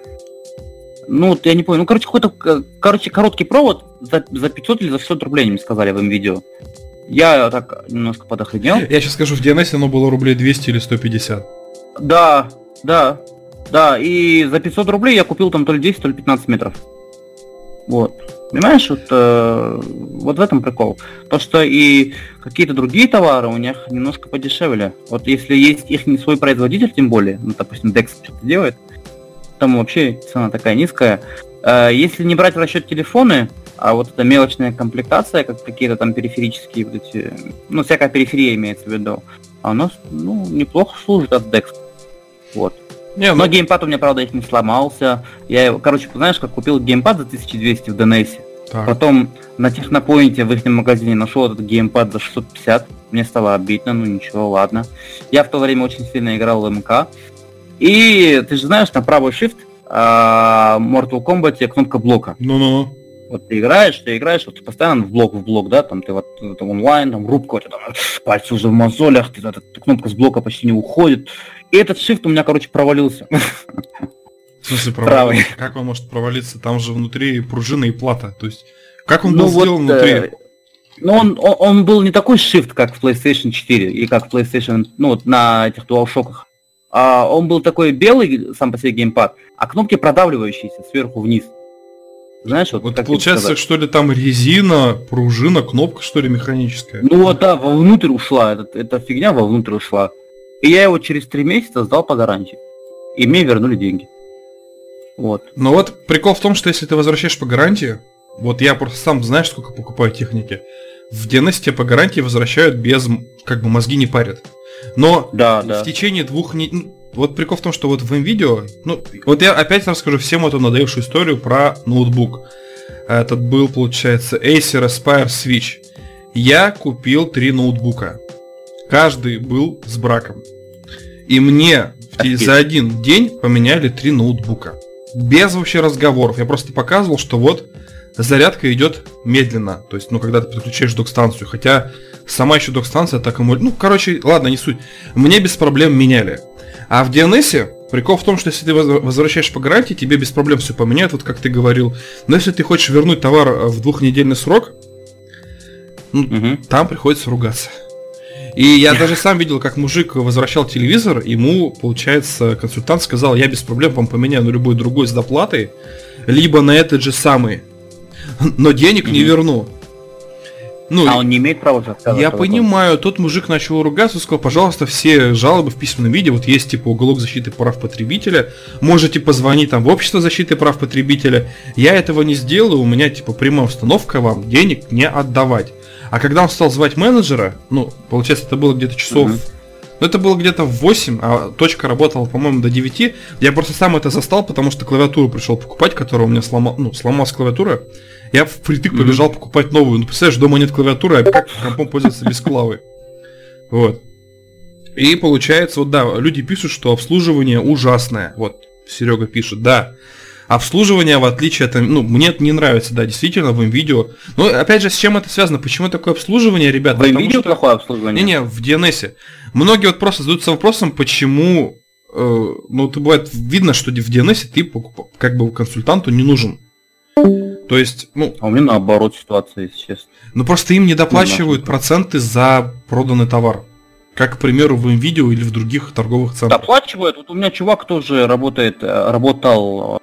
Ну, вот я не помню. Ну, короче, какой-то, короче, короткий провод за, за 500 или за 600 рублей, они мне сказали в видео. Я так немножко подохренел. Я сейчас скажу, в DNS оно было рублей 200 или 150. Да, да, да. И за 500 рублей я купил там то ли 10, то ли 15 метров. Вот. Понимаешь, вот, э, вот в этом прикол. То, что и какие-то другие товары у них немножко подешевле. Вот если есть их не свой производитель, тем более, ну, допустим, Dex что-то делает, там вообще цена такая низкая. Э, если не брать в расчет телефоны, а вот эта мелочная комплектация, как какие-то там периферические вот эти, ну, всякая периферия имеется в виду, нас, ну, неплохо служит от Dex. Вот. Не, Но ну... геймпад у меня, правда, их не сломался. Я его, короче, знаешь, как купил геймпад за 1200 в DNS. Так. Потом на Технопоинте в их магазине нашел этот геймпад за 650. Мне стало обидно, ну ничего, ладно. Я в то время очень сильно играл в МК. И ты же знаешь, на правый shift а, Mortal Kombat кнопка блока. Ну-ну. Вот ты играешь, ты играешь, вот ты постоянно в блок в блок, да, там ты вот там, онлайн, там рубка, у тебя там пальцы уже в мозолях, ты, эта, кнопка с блока почти не уходит. И этот shift у меня, короче, провалился. В смысле провалился? Как он может провалиться? Там же внутри пружина и плата. То есть, как он ну, был вот, сделан внутри? Э, ну, он, он, он был не такой shift, как в PlayStation 4 и как в PlayStation, ну, вот на этих DualShock. А он был такой белый, сам по себе геймпад, а кнопки продавливающиеся сверху вниз. Знаешь, вот, вот как получается, что ли, там резина, пружина, кнопка, что ли, механическая? Ну вот да, вовнутрь ушла, эта, эта фигня вовнутрь ушла. И я его через три месяца сдал по гарантии. И мне вернули деньги. Вот. Но вот прикол в том, что если ты возвращаешь по гарантии, вот я просто сам знаешь, сколько покупаю техники. В DNS тебе по гарантии возвращают без, как бы мозги не парят. Но да, да. в течение двух недель, вот прикол в том, что вот в видео, ну, вот я опять расскажу всем эту надоевшую историю про ноутбук. Этот был, получается, Acer Aspire Switch. Я купил три ноутбука. Каждый был с браком. И мне за один день поменяли три ноутбука. Без вообще разговоров. Я просто показывал, что вот зарядка идет медленно. То есть, ну, когда ты подключаешь док-станцию. Хотя сама еще док-станция так и Ну, короче, ладно, не суть. Мне без проблем меняли. А в DNS прикол в том, что если ты возвращаешь по гарантии, тебе без проблем все поменяют, вот как ты говорил. Но если ты хочешь вернуть товар в двухнедельный срок, ну, угу. там приходится ругаться. И я даже сам видел, как мужик возвращал телевизор, ему, получается, консультант сказал, я без проблем вам поменяю на любой другой с доплатой, либо на этот же самый, но денег mm-hmm. не верну. Ну, а он не имеет права отказаться? Я понимаю, тот мужик начал ругаться, сказал, пожалуйста, все жалобы в письменном виде, вот есть типа уголок защиты прав потребителя, можете позвонить там в общество защиты прав потребителя. Я этого не сделаю, у меня типа прямая установка вам денег не отдавать. А когда он стал звать менеджера, ну, получается, это было где-то часов... Uh-huh. Ну, это было где-то в 8, а точка работала, по-моему, до 9. Я просто сам это застал, потому что клавиатуру пришел покупать, которая у меня сломал, ну, сломалась клавиатура. Я впритык побежал mm-hmm. покупать новую. Ну, представляешь, дома нет клавиатуры, а как компом пользоваться без клавы? Вот. И получается, вот да, люди пишут, что обслуживание ужасное. Вот, Серега пишет, да. Обслуживание, в отличие от... Ну, мне это не нравится, да, действительно, в видео. Но, опять же, с чем это связано? Почему такое обслуживание, ребят? В видео что... плохое обслуживание? Не-не, в DNS. Многие вот просто задаются вопросом, почему... Э, ну, это бывает видно, что в DNS ты как бы консультанту не нужен. То есть, ну... А у меня наоборот ситуация, если честно. Ну, просто им не доплачивают проценты за проданный товар. Как, к примеру, в видео или в других торговых центрах. Доплачивают. Вот у меня чувак тоже работает, э, работал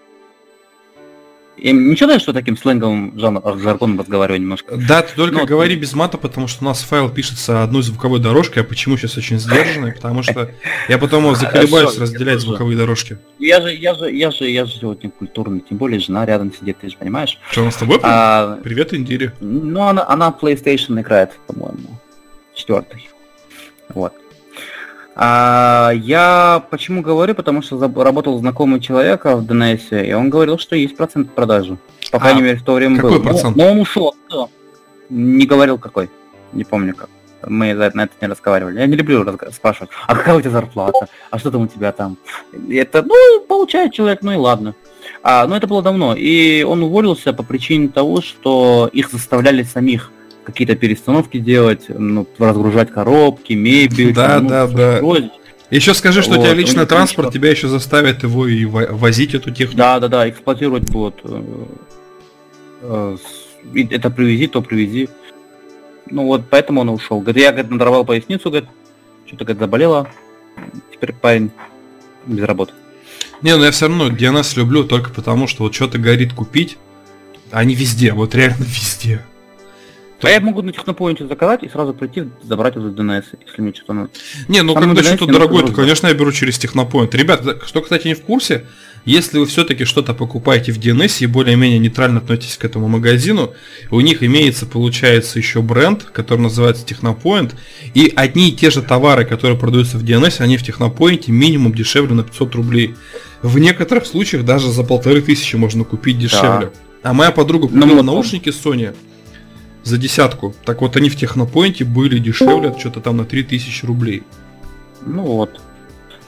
я ничего даже, что таким сленговым жаргоном разговариваю немножко. Да, ты только Но... говори без мата, потому что у нас файл пишется одной звуковой дорожкой, а почему сейчас очень сдержанный, потому что я потом заколебаюсь разделять звуковые дорожки. Я же, я же, я же, я же сегодня культурный, тем более жена рядом сидит, ты же понимаешь. Что, он с тобой? А... Привет, Индире. Ну, она, она PlayStation играет, по-моему, четвертый. Вот. А, я почему говорю, потому что работал знакомый человека в ДНС, и он говорил, что есть процент продажи. По крайней а, мере, в то время какой был. Процент? Но, но он ушел. Не говорил какой. Не помню как. Мы на это не разговаривали. Я не люблю разг... спрашивать, а какая у тебя зарплата? А что там у тебя там? Это, ну, получает человек, ну и ладно. А, но это было давно. И он уволился по причине того, что их заставляли самих какие-то перестановки делать, ну, разгружать коробки, мебель. Да, ну, да, да. Еще скажи, что вот. у тебя личный транспорт, тебя еще заставят его и возить эту технику. Да, да, да, эксплуатировать будут. Э, э, это привези, то привези. Ну вот, поэтому он ушел. Говорит, я, говорит, надорвал поясницу, говорит, что-то, говорит, заболело. Теперь парень без работы. Не, ну я все равно DNS люблю только потому, что вот что-то горит купить, они везде, вот реально везде. А я могу на технопоинте заказать и сразу прийти забрать из DNS, если мне что-то надо. Не, ну когда что-то дорогое, то, конечно, я беру через технопоинт. Ребят, что, кстати, не в курсе, если вы все-таки что-то покупаете в DNS и более-менее нейтрально относитесь к этому магазину, у них имеется, получается, еще бренд, который называется Технопоинт, и одни и те же товары, которые продаются в DNS, они в Технопоинте минимум дешевле на 500 рублей. В некоторых случаях даже за полторы тысячи можно купить дешевле. Да. А моя подруга купила ну, наушники Sony, за десятку. Так вот они в Технопоинте были дешевле, что-то там на 3000 рублей. Ну вот.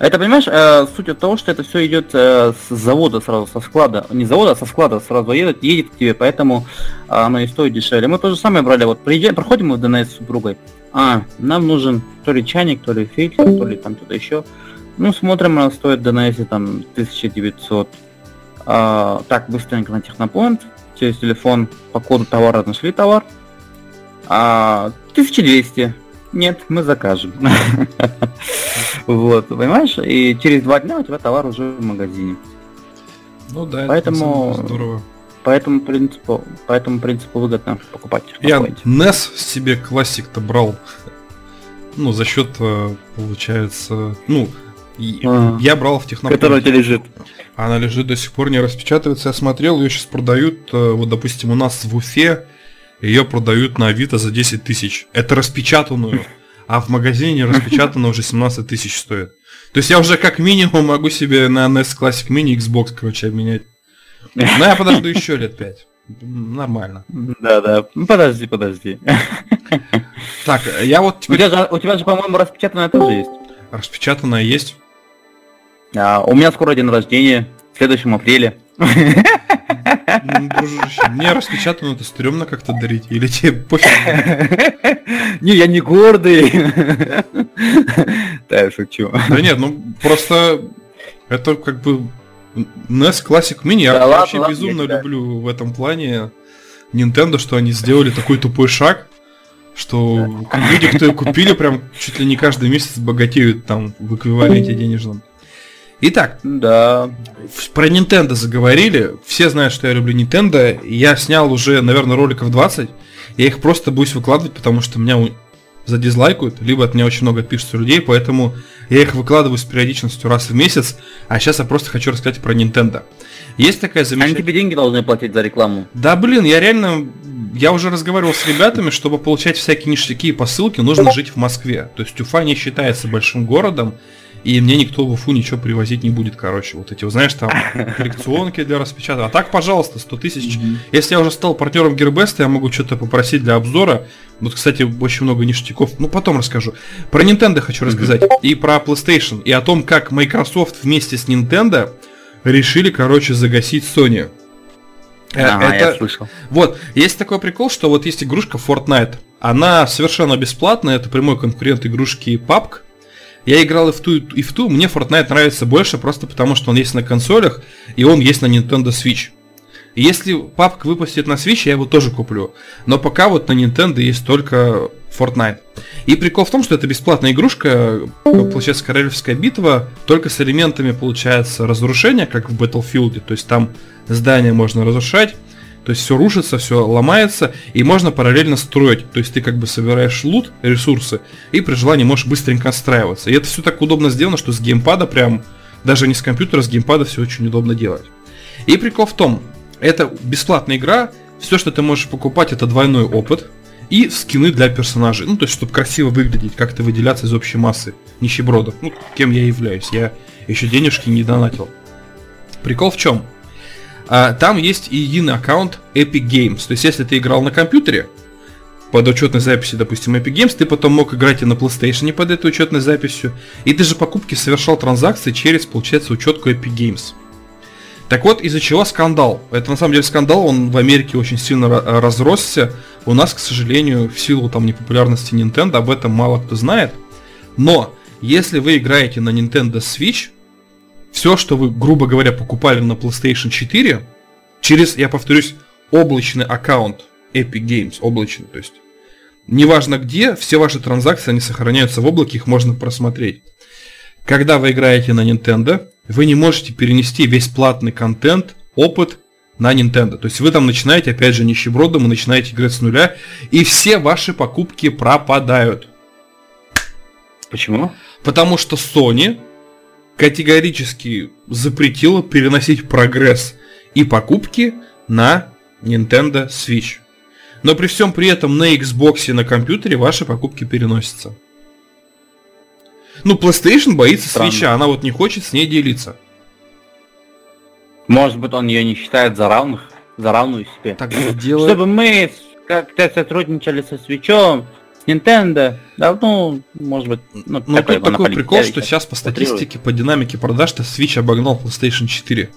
Это, понимаешь, э, суть от того, что это все идет э, с завода сразу, со склада. Не завода, а со склада сразу едет, едет к тебе, поэтому э, оно и стоит дешевле. Мы то же самое брали, вот приезжаем, проходим мы в ДНС с супругой. А, нам нужен то ли чайник, то ли фильтр, то ли там что-то еще. Ну, смотрим, она стоит в ДНС там 1900. А, так, быстренько на технопоинт, через телефон по коду товара нашли товар, а, 1200. Нет, мы закажем. Вот, понимаешь? И через два дня у тебя товар уже в магазине. Ну да, поэтому здорово. По этому принципу, по этому принципу выгодно покупать. Я NES себе классик-то брал. Ну, за счет, э, получается, ну, а, я брал в технопарке. Которая у тебя лежит. Она лежит до сих пор, не распечатывается. Я смотрел, ее сейчас продают, э, вот, допустим, у нас в Уфе ее продают на Авито за 10 тысяч. Это распечатанную. а в магазине распечатано уже 17 тысяч стоит. То есть я уже как минимум могу себе на NES Classic Mini Xbox, короче, обменять. Но я подожду еще лет пять. Нормально. Да, да. Ну подожди, подожди. Так, я вот теперь... У тебя же, у тебя же по-моему, распечатанное тоже есть. Распечатанное есть. А, у меня скоро день рождения, в следующем апреле. Ну, дружище, мне распечатанную это стрёмно как-то дарить. Или тебе пофиг? Не, я не гордый. Да, я шучу. Да нет, ну просто это как бы NES Classic Mini. Я вообще безумно люблю в этом плане Nintendo, что они сделали такой тупой шаг, что люди, кто ее купили, прям чуть ли не каждый месяц богатеют там в эквиваленте денежном. Итак, да. про Nintendo заговорили. Все знают, что я люблю Nintendo. Я снял уже, наверное, роликов 20. Я их просто боюсь выкладывать, потому что меня задизлайкают, либо от меня очень много пишется людей, поэтому я их выкладываю с периодичностью раз в месяц, а сейчас я просто хочу рассказать про Nintendo. Есть такая замечательная... Они тебе деньги должны платить за рекламу. Да блин, я реально... Я уже разговаривал с ребятами, чтобы получать всякие ништяки и посылки, нужно жить в Москве. То есть Уфа не считается большим городом, и мне никто в Уфу ничего привозить не будет, короче. Вот эти, знаешь, там коллекционки для распечатания. А так, пожалуйста, 100 тысяч. Если я уже стал партнером Гербеста, я могу что-то попросить для обзора. Вот, кстати, очень много ништяков. Ну, потом расскажу. Про Nintendo хочу рассказать. И про PlayStation. И о том, как Microsoft вместе с Nintendo решили, короче, загасить Sony. Э, ага, это... я слышал. Вот, есть такой прикол, что вот есть игрушка Fortnite. Она совершенно бесплатная, это прямой конкурент игрушки PUBG. Я играл и в ту, и в ту. Мне Fortnite нравится больше просто потому, что он есть на консолях, и он есть на Nintendo Switch. Если папка выпустит на Switch, я его тоже куплю. Но пока вот на Nintendo есть только Fortnite. И прикол в том, что это бесплатная игрушка, получается, королевская битва, только с элементами, получается, разрушения, как в Battlefield. То есть там здания можно разрушать, то есть все рушится, все ломается, и можно параллельно строить. То есть ты как бы собираешь лут, ресурсы, и при желании можешь быстренько отстраиваться. И это все так удобно сделано, что с геймпада прям, даже не с компьютера, с геймпада все очень удобно делать. И прикол в том, это бесплатная игра, все, что ты можешь покупать, это двойной опыт и скины для персонажей. Ну, то есть, чтобы красиво выглядеть, как-то выделяться из общей массы нищебродов. Ну, кем я являюсь. Я еще денежки не донатил. Прикол в чем? А, там есть и единый аккаунт Epic Games. То есть, если ты играл на компьютере, под учетной записи, допустим, Epic Games, ты потом мог играть и на PlayStation под этой учетной записью, и ты же покупки совершал транзакции через, получается, учетку Epic Games. Так вот, из-за чего скандал? Это на самом деле скандал, он в Америке очень сильно разросся. У нас, к сожалению, в силу там непопулярности Nintendo, об этом мало кто знает. Но, если вы играете на Nintendo Switch, все, что вы, грубо говоря, покупали на PlayStation 4, через, я повторюсь, облачный аккаунт Epic Games, облачный, то есть неважно где, все ваши транзакции, они сохраняются в облаке, их можно просмотреть. Когда вы играете на Nintendo, вы не можете перенести весь платный контент, опыт на Nintendo. То есть вы там начинаете, опять же, нищебродом, и начинаете играть с нуля, и все ваши покупки пропадают. Почему? Потому что Sony категорически запретила переносить прогресс и покупки на Nintendo Switch. Но при всем при этом на Xbox и на компьютере ваши покупки переносятся. Ну, PlayStation боится Странно. Switch, она вот не хочет с ней делиться. Может быть, он ее не считает за равных, за равную себе. Так дело... Чтобы мы как-то сотрудничали со Switch, Nintendo, да, ну, может быть, ну, ну такой, тут такой прикол, что сейчас по статистике, по динамике продаж-то Switch обогнал PlayStation 4.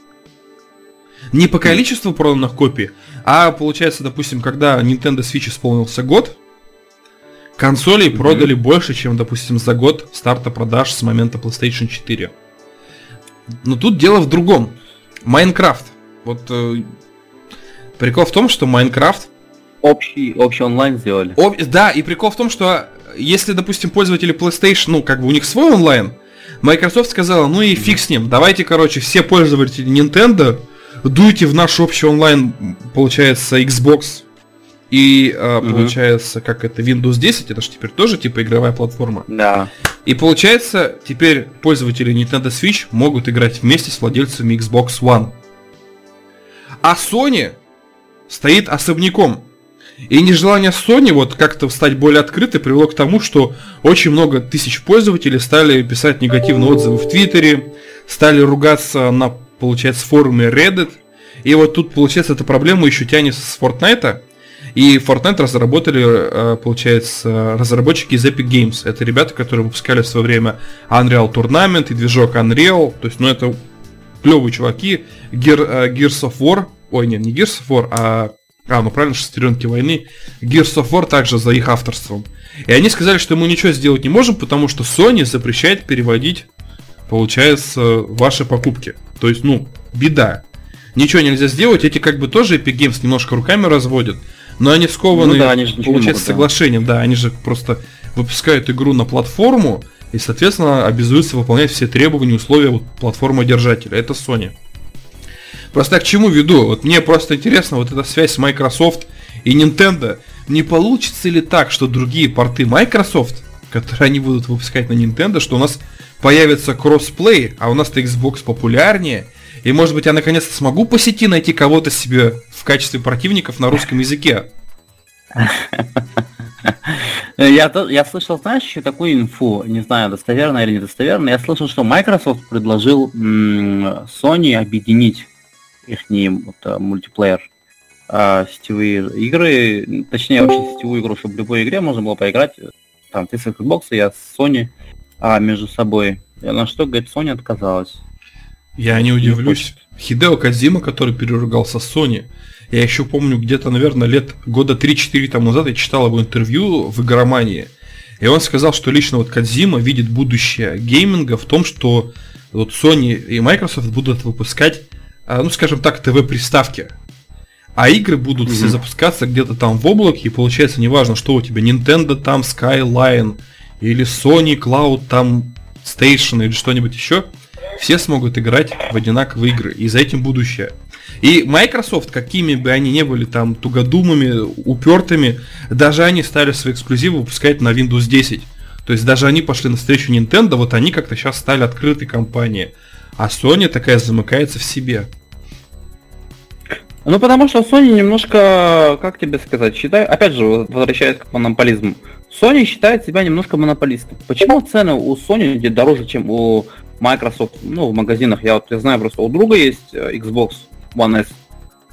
Не по количеству проданных копий, а получается, допустим, когда Nintendo Switch исполнился год, консолей mm-hmm. продали больше, чем, допустим, за год старта продаж с момента PlayStation 4. Но тут дело в другом. Майнкрафт. Вот э, прикол в том, что Майнкрафт общий, общий онлайн сделали. Об, да, и прикол в том, что если, допустим, пользователи PlayStation, ну, как бы у них свой онлайн, Microsoft сказала, ну и фиг с ним, давайте, короче, все пользователи Nintendo дуйте в наш общий онлайн, получается, Xbox и, э, угу. получается, как это, Windows 10, это же теперь тоже, типа, игровая платформа. Да. И получается, теперь пользователи Nintendo Switch могут играть вместе с владельцами Xbox One. А Sony стоит особняком. И нежелание Sony вот как-то стать более открытой привело к тому, что очень много тысяч пользователей стали писать негативные отзывы в Твиттере, стали ругаться на, получается, форуме Reddit. И вот тут, получается, эта проблема еще тянется с Fortnite. И Fortnite разработали, э, получается, разработчики из Epic Games. Это ребята, которые выпускали в свое время Unreal Tournament и движок Unreal. То есть, ну, это клевые чуваки. Gear, э, Gears of War. Ой, нет, не Gears of War, а... А, ну правильно, шестеренки войны. Gears of War также за их авторством. И они сказали, что мы ничего сделать не можем, потому что Sony запрещает переводить, получается, ваши покупки. То есть, ну, беда. Ничего нельзя сделать, эти как бы тоже Epic Games немножко руками разводят. Но они скованы, ну, да, они же получается, могут, соглашением, да. да, они же просто выпускают игру на платформу и, соответственно, обязуются выполнять все требования, условия вот, платформы держателя. Это Sony. Просто к чему веду? Вот мне просто интересно, вот эта связь с Microsoft и Nintendo. Не получится ли так, что другие порты Microsoft, которые они будут выпускать на Nintendo, что у нас появится кроссплей, а у нас-то Xbox популярнее, и может быть я наконец-то смогу по сети найти кого-то себе в качестве противников на русском языке. Я, я слышал, знаешь, еще такую инфу, не знаю, достоверно или недостоверно, я слышал, что Microsoft предложил Sony объединить их вот, мультиплеер а, сетевые игры, точнее вообще сетевую игру, чтобы в любой игре можно было поиграть, там ты с Xbox, я с Sony а, между собой. На что, говорит, Sony отказалась. Я не удивлюсь. Хидео Казима, который переругался с Sony, я еще помню, где-то, наверное, лет года 3-4 тому назад я читал его интервью в игромании. И он сказал, что лично вот Кадзима видит будущее гейминга в том, что вот Sony и Microsoft будут выпускать, ну скажем так, ТВ-приставки. А игры будут mm-hmm. все запускаться где-то там в облаке, и получается неважно, что у тебя, Nintendo там, Skyline, или Sony Cloud там Station, или что-нибудь еще, все смогут играть в одинаковые игры, и за этим будущее. И Microsoft, какими бы они ни были там тугодумами, упертыми, даже они стали свои эксклюзивы выпускать на Windows 10. То есть даже они пошли навстречу Nintendo, вот они как-то сейчас стали открытой компанией. А Sony такая замыкается в себе. Ну, потому что Sony немножко, как тебе сказать, считаю, опять же, возвращаясь к монополизму, Sony считает себя немножко монополистом. Почему цены у Sony дороже, чем у Microsoft, ну, в магазинах? Я вот я знаю просто, у друга есть э, Xbox One S,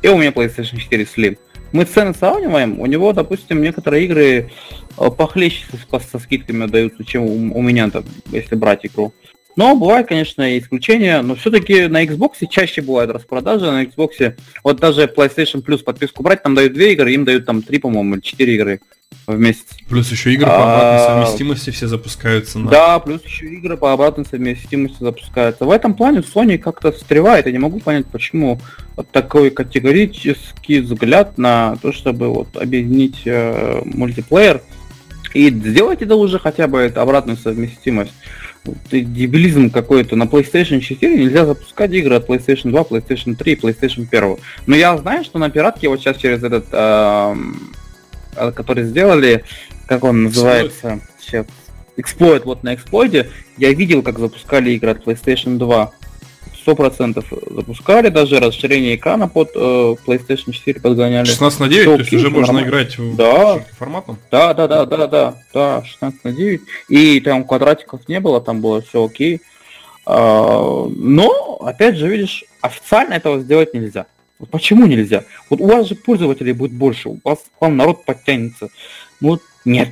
и у меня PlayStation 4 Slim. Мы цены сравниваем, у него, допустим, некоторые игры э, похлеще со, со скидками даются, чем у, у меня, там, если брать игру. Но бывают, конечно, исключения, но все-таки на Xbox чаще бывают распродажи, на Xbox вот даже PlayStation Plus подписку брать, там дают две игры, им дают там три, по-моему, или четыре игры в месяц. Плюс еще игры по обратной а, совместимости все запускаются. На... Да, плюс еще игры по обратной совместимости запускаются. В этом плане Sony как-то встревает. Я не могу понять, почему такой категорический взгляд на то, чтобы вот объединить э, мультиплеер и сделать это уже хотя бы это обратную совместимость. Дебилизм какой-то. На PlayStation 4 нельзя запускать игры от PlayStation 2, PlayStation 3 и PlayStation 1. Но я знаю, что на пиратке вот сейчас через этот э, который сделали, как он называется, сейчас, Exploit, вот на эксплойте, я видел, как запускали игры от PlayStation 2. Сто процентов запускали, даже расширение экрана под э, PlayStation 4 подгоняли. 16 на 9, Все, то есть уже можно играть в да. форматом? Да, да, да, да, да, да, 16 на 9. И там квадратиков не было, там было все окей. А, но, опять же, видишь, официально этого сделать нельзя. Вот почему нельзя? Вот у вас же пользователей будет больше, у вас к вам народ подтянется. Ну вот нет.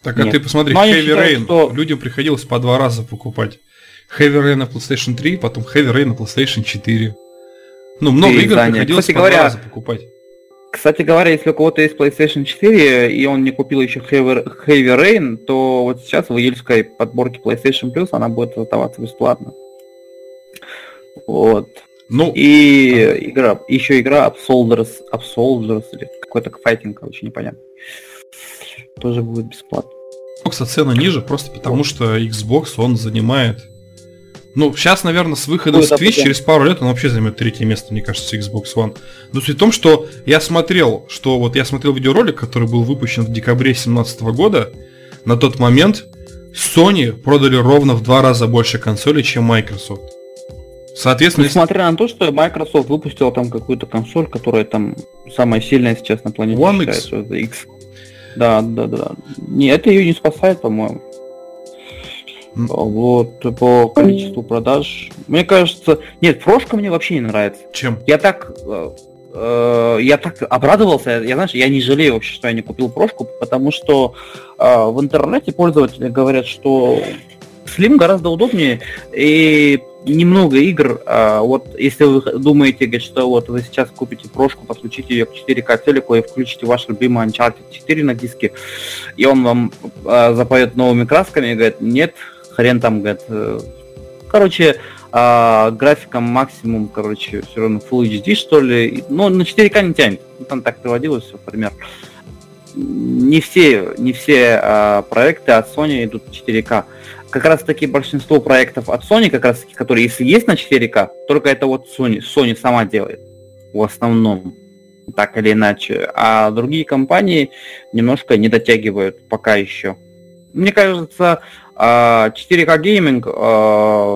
Так, нет. а ты посмотри, Но Heavy считают, Rain, что... людям приходилось по два раза покупать. Heavy Rain на PlayStation 3, потом Heavy Rain на PlayStation 4. Ну, много игр занят. приходилось Кстати по говоря, раза покупать. Кстати говоря, если у кого-то есть PlayStation 4, и он не купил еще Heavy, Heavy Rain, то вот сейчас в июльской подборке PlayStation Plus она будет раздаваться бесплатно. Вот. Ну, и ага. игра, еще игра Absolvers, Absolvers или какой-то файтинг, короче, непонятно. Тоже будет бесплатно. Xbox цена ниже, просто потому что Xbox, он занимает... Ну, сейчас, наверное, с выходом Ой, Switch, через пару лет он вообще займет третье место, мне кажется, Xbox One. Но суть в том, что я смотрел, что вот я смотрел видеоролик, который был выпущен в декабре 2017 года. На тот момент Sony продали ровно в два раза больше консолей, чем Microsoft. Соответственно, Несмотря на то, что Microsoft выпустила там какую-то консоль, которая там самая сильная сейчас на планете One это X. Да, да, да. Не, это ее не спасает, по-моему. Вот, по количеству продаж. Мне кажется... Нет, прошка мне вообще не нравится. Чем? Я так... э, э, Я так обрадовался, я знаешь, я не жалею вообще, что я не купил прошку, потому что э, в интернете пользователи говорят, что Slim гораздо удобнее и немного игр. а, вот если вы думаете, что вот вы сейчас купите прошку, подключите ее к 4К телеку и включите ваш любимый Uncharted 4 на диске, и он вам а, запоет новыми красками, и говорит, нет, хрен там, говорит. э, Короче, а, графиком максимум, короче, все равно Full HD, что ли. Но на 4К не тянет. Ну, Там так приводилось все, пример. Не все, не все а, проекты от Sony идут в 4К. Как раз таки большинство проектов от Sony, как раз таки, которые если есть на 4К, только это вот Sony, Sony сама делает. В основном. Так или иначе. А другие компании немножко не дотягивают пока еще. Мне кажется, а, 4К гейминг а,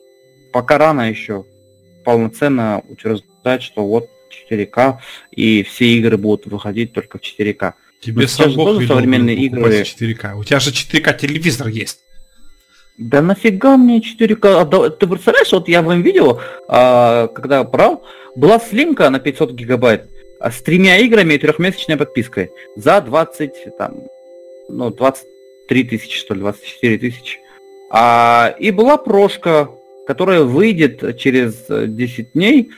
пока рано еще полноценно утверждать, что вот 4К и все игры будут выходить только в 4К. Тебе Ну, сам сейчас Бог тоже велел современные игры. 4К. У тебя же 4К телевизор есть. Да нафига мне 4К? А Ты представляешь, вот я вам видео, а, когда брал, была слимка на 500 гигабайт а, с тремя играми и трехмесячной подпиской за 20, там, ну, 23 тысячи, что ли, 24 тысячи. А, и была прошка, которая выйдет через э, 10 дней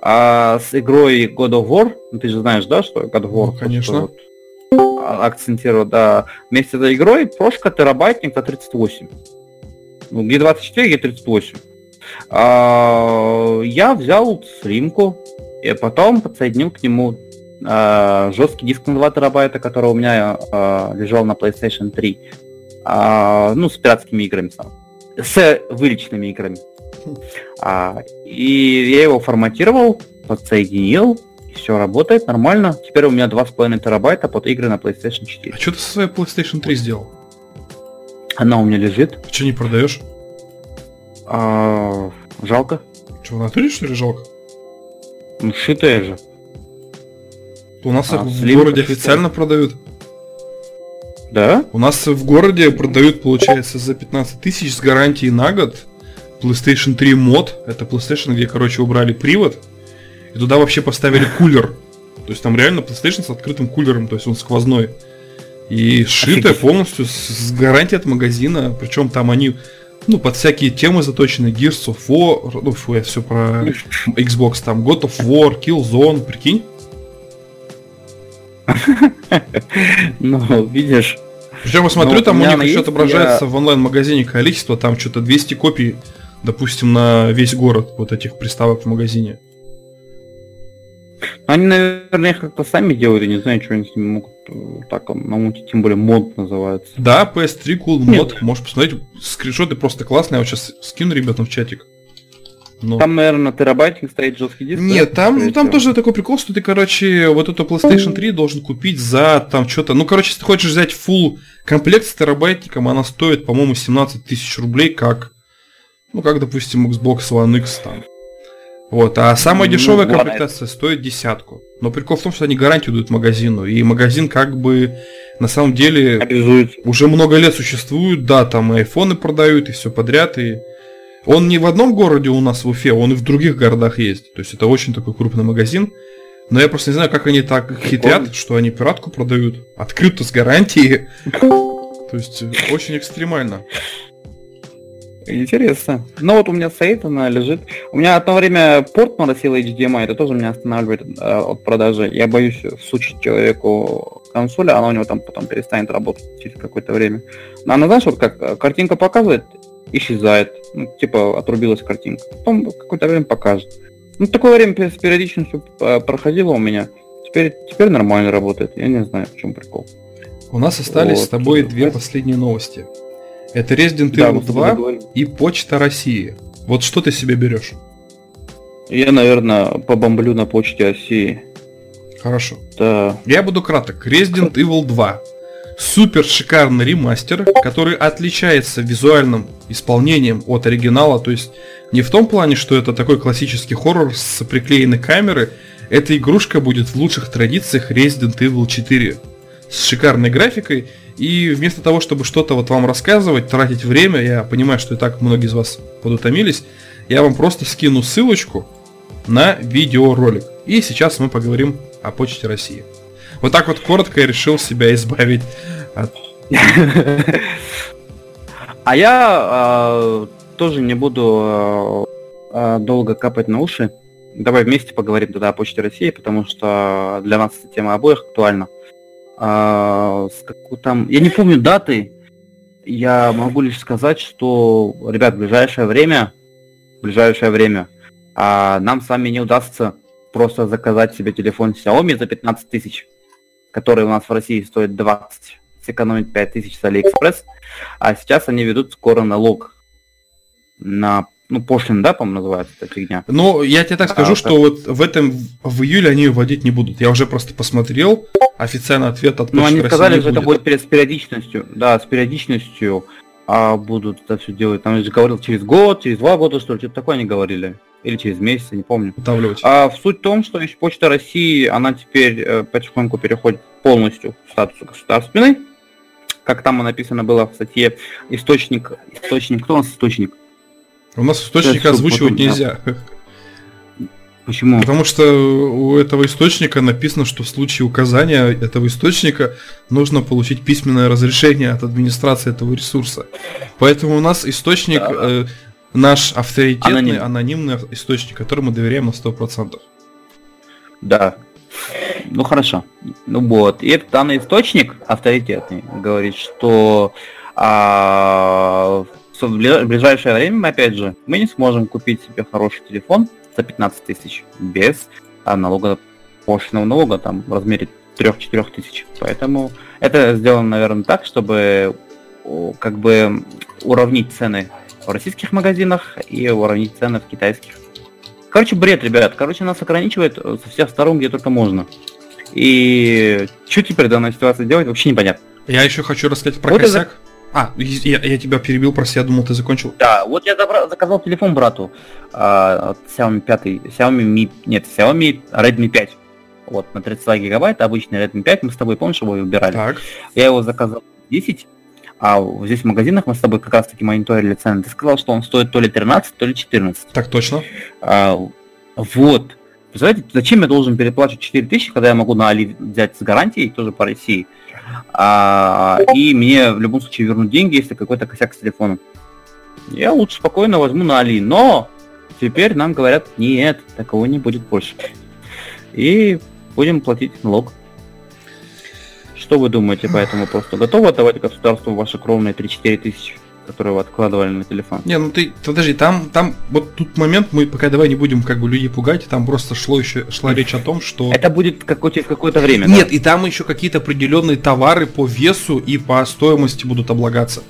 а, с игрой God of War. Ну, ты же знаешь, да, что God of War? Ну, конечно. вот, а, акцентирую, да. Вместе с этой игрой прошка терабайтник за 38. Ну, где 24, где 38. А, я взял слимку, и потом подсоединил к нему а, жесткий диск на 2 терабайта, который у меня а, лежал на PlayStation 3. А, ну, с пиратскими играми сам. С вылеченными играми. А, и я его форматировал, подсоединил, все работает нормально. Теперь у меня 2,5 терабайта под игры на PlayStation 4. А что ты со своей PlayStation 3 сделал? Она у меня лежит. Что не продаешь? А, жалко. Что, в натуре, что ли, жалко? Ну, шитая же. У нас А, в городе официально продают. Да? У нас в городе продают, получается, за 15 тысяч с гарантией на год PlayStation 3 мод. Это PlayStation, где, короче, убрали привод. И туда вообще поставили кулер. То есть там реально PlayStation с открытым кулером, то есть он сквозной. И сшитая полностью с, с гарантией от магазина. Причем там они, ну, под всякие темы заточены. Gears of War, ну, фу, я все про Xbox, там, God of War, Killzone, прикинь. Ну, видишь. Причем я смотрю, Ну, там у них еще отображается в онлайн-магазине количество, там что-то 200 копий, допустим, на весь город вот этих приставок в магазине. Они, наверное, их как-то сами делают, я не знаю, что они с ними могут э, так намутить, тем более мод называется. Да, PS3 Cool. Mod, можешь посмотреть, скриншоты просто классные, я вот сейчас скину ребятам в чатик. Но- Там, наверное, терабайтник стоит жесткий диск. Нет, да, там, скорее ну, там всего? тоже такой прикол, что ты, короче, вот эту PlayStation 3 должен купить за там что-то. Ну, короче, если ты хочешь взять full комплект с терабайтником, она стоит, по-моему, 17 тысяч рублей, как, ну, как, допустим, Xbox One X там. Вот, а самая Ну, дешевая ладно. комплектация стоит десятку. Но прикол в том, что они гарантию дают магазину, и магазин как бы на самом деле Обязует. уже много лет существует, да, там и айфоны продают, и все подряд, и он не в одном городе у нас в Уфе, он и в других городах есть. То есть это очень такой крупный магазин. Но я просто не знаю, как они так хитрят, что они пиратку продают. Открыто с гарантией. То есть э, очень экстремально. Интересно. Ну вот у меня стоит, она лежит. У меня одно время порт моросил HDMI, это тоже меня останавливает э, от продажи. Я боюсь сучить человеку консоль, а она у него там потом перестанет работать через какое-то время. Но она, знаешь, вот как э, картинка показывает, исчезает. Ну, типа отрубилась картинка. Потом какое-то время покажет. Ну, такое время с периодичностью э, проходило у меня. Теперь, теперь нормально работает. Я не знаю, в чем прикол. У нас остались Вот. с тобой две последние новости. Это Resident Да, Evil тобой 2 договорились. и Почта России. Вот что ты себе берешь? Я, наверное, побомблю на почте России. Хорошо. Да. Я буду краток. Resident Evil 2. Супер шикарный ремастер, который отличается визуальным исполнением от оригинала. То есть не в том плане, что это такой классический хоррор с приклеенной камеры. Эта игрушка будет в лучших традициях Resident Evil 4 с шикарной графикой. И вместо того, чтобы что-то вот вам рассказывать, тратить время, я понимаю, что и так многие из вас подутомились, я вам просто скину ссылочку на видеоролик. И сейчас мы поговорим о Почте России. Вот так вот коротко я решил себя избавить от... А я э, тоже не буду э, долго капать на уши. Давай вместе поговорим тогда о Почте России, потому что для нас эта тема обоих актуальна. Э, с там... Я не помню даты. Я могу лишь сказать, что, ребят, в ближайшее время, в ближайшее время, а нам с вами не удастся просто заказать себе телефон Xiaomi за 15 тысяч, который у нас в России стоит 20, сэкономить 5 тысяч с Алиэкспресс, а сейчас они ведут скоро налог на ну, пошлин, да, по-моему, называется эта фигня. Ну, я тебе так скажу, а, что вот в этом, в июле они вводить не будут. Я уже просто посмотрел, официальный ответ от Ну, они сказали, что это будет с периодичностью, да, с периодичностью а будут это все делать. Там же говорил через год, через два года, что ли, что-то такое они говорили или через месяц, я не помню. Утавливать. А в суть в том, что Почта России, она теперь э, потихоньку переходит полностью в статус государственной. Как там написано было в статье, источник, источник, кто у нас источник? У нас источник озвучивать потом, нельзя. Да. Почему? Потому что у этого источника написано, что в случае указания этого источника нужно получить письменное разрешение от администрации этого ресурса. Поэтому у нас источник да. э, наш авторитетный, Аноним. анонимный источник, которому доверяем на 100%. Да. Ну хорошо. Ну вот. И этот данный источник авторитетный говорит, что а, в ближайшее время, опять же, мы не сможем купить себе хороший телефон за 15 тысяч без налога пошлиного налога там в размере 3-4 тысяч. Поэтому это сделано, наверное, так, чтобы как бы уравнить цены в российских магазинах и уравнить цены в китайских. Короче, бред, ребят. Короче, нас ограничивает э, со всех сторон, где только можно. И что теперь данная ситуация делать, вообще непонятно. Я еще хочу рассказать про вот косяк. Это... А, я, я тебя перебил, прости, я думал, ты закончил. Да, вот я забрал, заказал телефон брату а, Xiaomi 5, Xiaomi Mi, нет, Xiaomi Redmi 5. Вот, на 32 гигабайта, обычный Redmi 5, мы с тобой, помнишь, его выбирали? Так. Я его заказал 10, а здесь в магазинах мы с тобой как раз таки мониторили цены. Ты сказал, что он стоит то ли 13, то ли 14. Так точно. А, вот. Представляете, зачем я должен переплачивать 4 тысячи, когда я могу на Али взять с гарантией, тоже по России, а, и мне в любом случае вернут деньги, если какой-то косяк с телефоном. Я лучше спокойно возьму на Али, но теперь нам говорят, нет, такого не будет больше. И будем платить налог. Что вы думаете по этому просто? Готовы отдавать государству ваши кровные 3-4 тысячи, которые вы откладывали на телефон? Не, ну ты, подожди, там, там, вот тут момент, мы пока давай не будем как бы людей пугать, там просто шло еще, шла речь о том, что... Это будет какое-то, какое-то время, Нет, да? и там еще какие-то определенные товары по весу и по стоимости будут облагаться.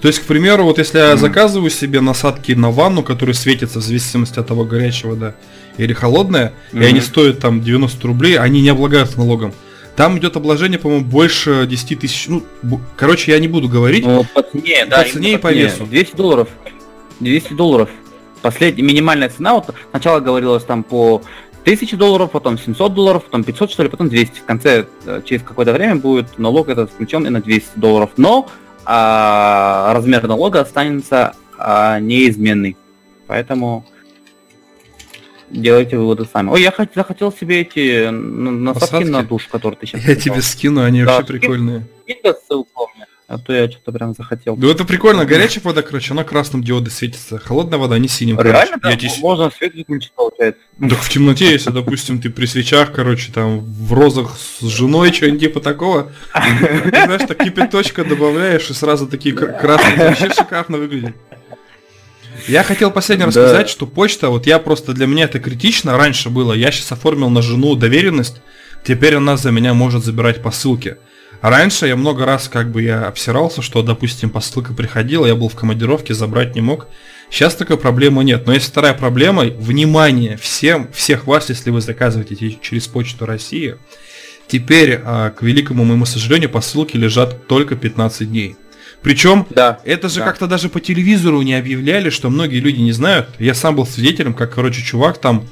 То есть, к примеру, вот если я заказываю себе насадки на ванну, которые светятся в зависимости от того, горячего, да, или холодное, mm-hmm. и они стоят там 90 рублей, они не облагаются налогом. Там идет обложение, по-моему, больше 10 тысяч. Ну, короче, я не буду говорить. Ну, по цене, да. По цене и по весу. 200 долларов. 200 долларов. Последняя минимальная цена, вот сначала говорилось там по 1000 долларов, потом 700 долларов, потом 500, что ли, потом 200. В конце, э, через какое-то время будет налог этот включен и на 200 долларов. Но а, размер налога останется а, неизменный. Поэтому делайте выводы сами. Ой, я хот- захотел себе эти насадки Посадки? на душ, которые ты сейчас Я тебе скину, они да, вообще прикольные. Скинь ссылку мне. А то я что-то прям захотел. Ну это прикольно, горячая вода, короче, она красным диодой светится. Холодная вода, не синим. Реально? Да? Я Можно свет выключить, получается. Так в темноте, если, допустим, ты при свечах, короче, там, в розах с женой, что-нибудь типа такого, ты, знаешь, так кипяточка добавляешь, и сразу такие красные, вообще шикарно выглядит. Я хотел последний раз да. сказать, что почта, вот я просто для меня это критично, раньше было, я сейчас оформил на жену доверенность, теперь она за меня может забирать посылки. Раньше я много раз как бы я обсирался, что, допустим, посылка приходила, я был в командировке, забрать не мог. Сейчас такой проблемы нет. Но есть вторая проблема, внимание всем, всех вас, если вы заказываете через почту России, теперь, а, к великому моему сожалению, посылки лежат только 15 дней. Причем да, это же да. как-то даже по телевизору не объявляли, что многие люди не знают. Я сам был свидетелем, как, короче, чувак там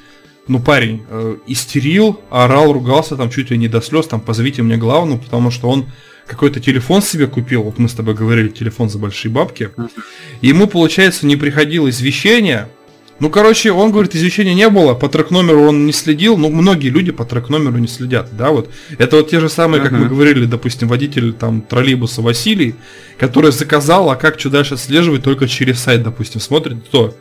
ну, парень э, истерил, орал, ругался, там чуть ли не до слез, там, позовите мне главную, потому что он какой-то телефон себе купил, вот мы с тобой говорили, телефон за большие бабки, ему, получается, не приходило извещение, ну, короче, он говорит, извещения не было, по трек-номеру он не следил, ну, многие люди по трек-номеру не следят, да, вот. Это вот те же самые, как uh-huh. мы говорили, допустим, водитель там троллейбуса Василий, который заказал, а как что дальше отслеживать, только через сайт, допустим, смотрит, кто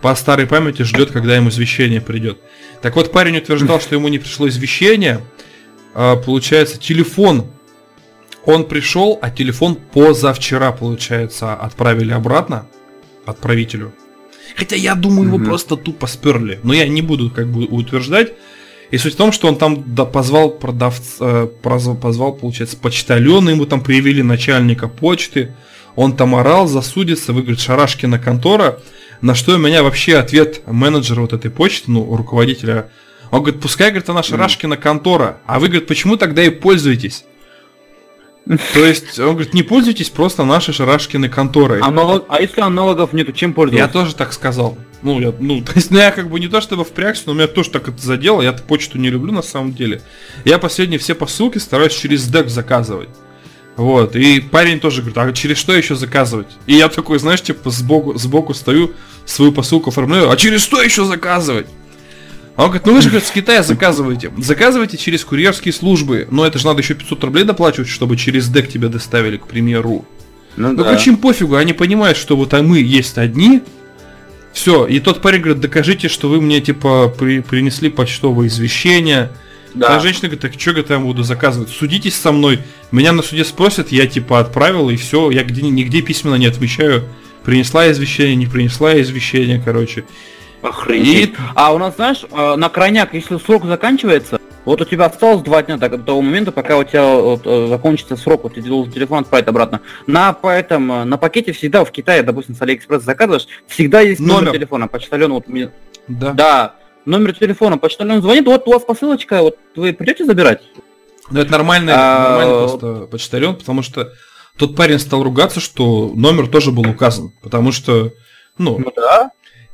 по старой памяти ждет, когда ему извещение придет. Так вот, парень утверждал, что ему не пришло извещение, а, получается, телефон он пришел, а телефон позавчера, получается, отправили обратно отправителю. Хотя я думаю, его mm-hmm. просто тупо сперли. Но я не буду как бы утверждать. И суть в том, что он там позвал продавца, э, позвал, получается, почтальона, ему там привели начальника почты. Он там орал, засудится, вы, говорит, Шарашкина контора. На что у меня вообще ответ менеджера вот этой почты, ну, руководителя. Он говорит, пускай, говорит, она Шарашкина контора. А вы, говорит, почему тогда и пользуетесь? То есть, он говорит, не пользуйтесь просто нашей Шарашкиной конторой. А, налог... а если аналогов нету, чем пользоваться? Я тоже так сказал. Ну, я, ну, то есть, ну, я как бы не то чтобы впрягся, но меня тоже так это задело. Я почту не люблю на самом деле. Я последние все посылки стараюсь через дек заказывать. Вот, и парень тоже говорит, а через что еще заказывать? И я такой, знаешь, типа сбоку, сбоку стою, свою посылку оформляю, а через что еще заказывать? А он говорит, ну вы же, говорит, с Китая заказываете. Заказывайте через курьерские службы. Но это же надо еще 500 рублей доплачивать, чтобы через дек тебя доставили, к примеру. Ну, ну да. короче, им пофигу, они понимают, что вот а мы есть одни. Все, и тот парень говорит, докажите, что вы мне, типа, при, принесли почтовое извещение. Да. А женщина говорит, так что, я буду заказывать? Судитесь со мной. Меня на суде спросят, я, типа, отправил, и все. Я где, нигде письменно не отмечаю. Принесла извещение, не принесла извещение, короче. Охренеть. И... А у нас, знаешь, э, на крайняк, если срок заканчивается, вот у тебя осталось два дня до того момента, пока у тебя вот, э, закончится срок, вот ты должен телефон отправить обратно. На, поэтому, э, на пакете всегда в Китае, допустим, с Алиэкспресс заказываешь, всегда есть номер, номер телефона, почтальон вот мне... Да. Да, номер телефона, почтальон звонит, вот у вас посылочка, вот вы придете забирать? Ну это нормальный, а... нормальный просто почтальон, потому что тот парень стал ругаться, что номер тоже был указан, потому что, ну, ну да.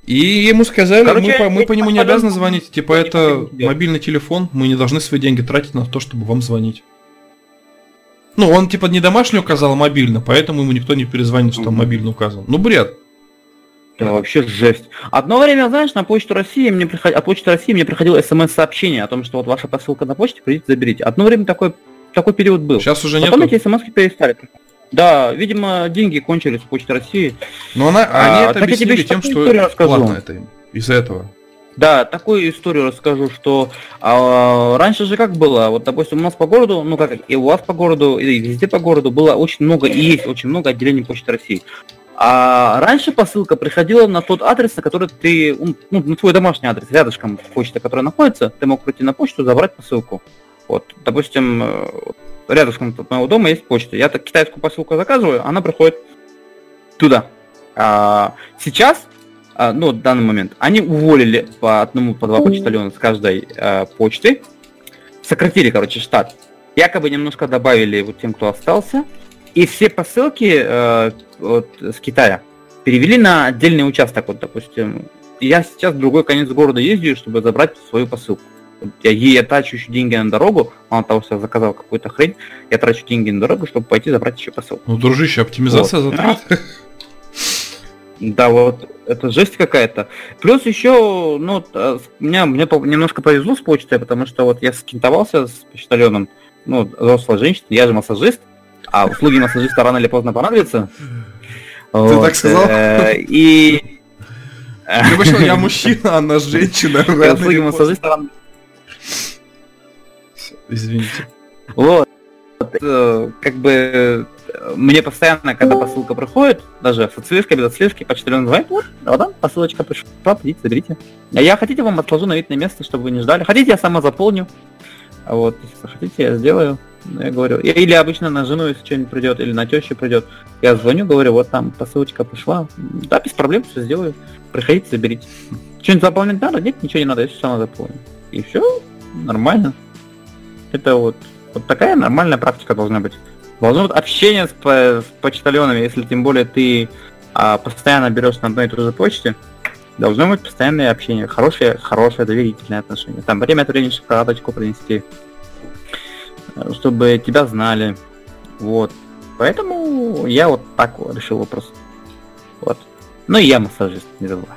И ему сказали, Короче, мы, мы по нему не обязаны звонить, типа это мобильный телефон, мы не должны свои деньги тратить на то, чтобы вам звонить. Ну, он типа не домашний указал, а мобильно, поэтому ему никто не перезвонит, что там мобильно указан. Ну, бред. Это вообще жесть. Одно время, знаешь, на почту России мне приход... от почты России мне приходило смс-сообщение о том, что вот ваша посылка на почте, придите, заберите. Одно время такой, такой период был. Сейчас уже нет. Потом эти смс перестали. Да, видимо, деньги кончились в Почте России. Но она, они а, это объяснили тем, что платно это им. Из-за этого. Да, такую историю расскажу, что а, раньше же как было, вот допустим у нас по городу, ну как и у вас по городу, и везде по городу было очень много и есть очень много отделений Почты России. А раньше посылка приходила на тот адрес, на который ты, ну, на твой домашний адрес, рядышком почта, которая находится, ты мог прийти на почту, забрать посылку. Вот, допустим, рядышком от моего дома есть почта. Я так китайскую посылку заказываю, она приходит туда. А, сейчас, а, ну, в данный момент, они уволили по одному, по два почтальона с каждой а, почты. Сократили, короче, штат. Якобы немножко добавили вот тем, кто остался. И все посылки а, вот, с Китая перевели на отдельный участок. Вот, допустим, я сейчас в другой конец города ездию, чтобы забрать свою посылку я, я трачу еще деньги на дорогу, мало того, что я заказал какую-то хрень, я трачу деньги на дорогу, чтобы пойти забрать еще посылку. Ну, дружище, оптимизация вот. затрат. Да, вот, это жесть какая-то. Плюс еще, ну, э, меня, мне немножко повезло с почтой, потому что вот я скинтовался с почтальоном, ну, взрослая женщина, я же массажист, а услуги массажиста рано или поздно понадобятся. Ты вот, так сказал? Э, и... Я мужчина, она женщина. Услуги массажиста рано Извините. Вот. Как бы мне постоянно, когда посылка проходит, даже с отслежкой, без отслежки, почтальон говорит, вот, вот там посылочка пришла, идите, заберите. А я хотите, вам отложу на видное место, чтобы вы не ждали. Хотите, я сама заполню. А вот, если хотите, я сделаю. Ну, я говорю, или обычно на жену, если что-нибудь придет, или на тещу придет, я звоню, говорю, вот там посылочка пришла. Да, без проблем, все сделаю. Приходите, заберите. Что-нибудь заполнять надо? Нет, ничего не надо, я все сама заполню. И все, нормально. Это вот, вот такая нормальная практика должна быть. Должно быть общение с, с почтальонами, если тем более ты а, постоянно берешь на одной и той же почте. Должно быть постоянное общение, хорошее, хорошее доверительное отношение. Там время от времени шоколадочку принести, э, чтобы тебя знали. Вот. Поэтому я вот так вот решил вопрос. Вот. Ну и я массажист, не забывай.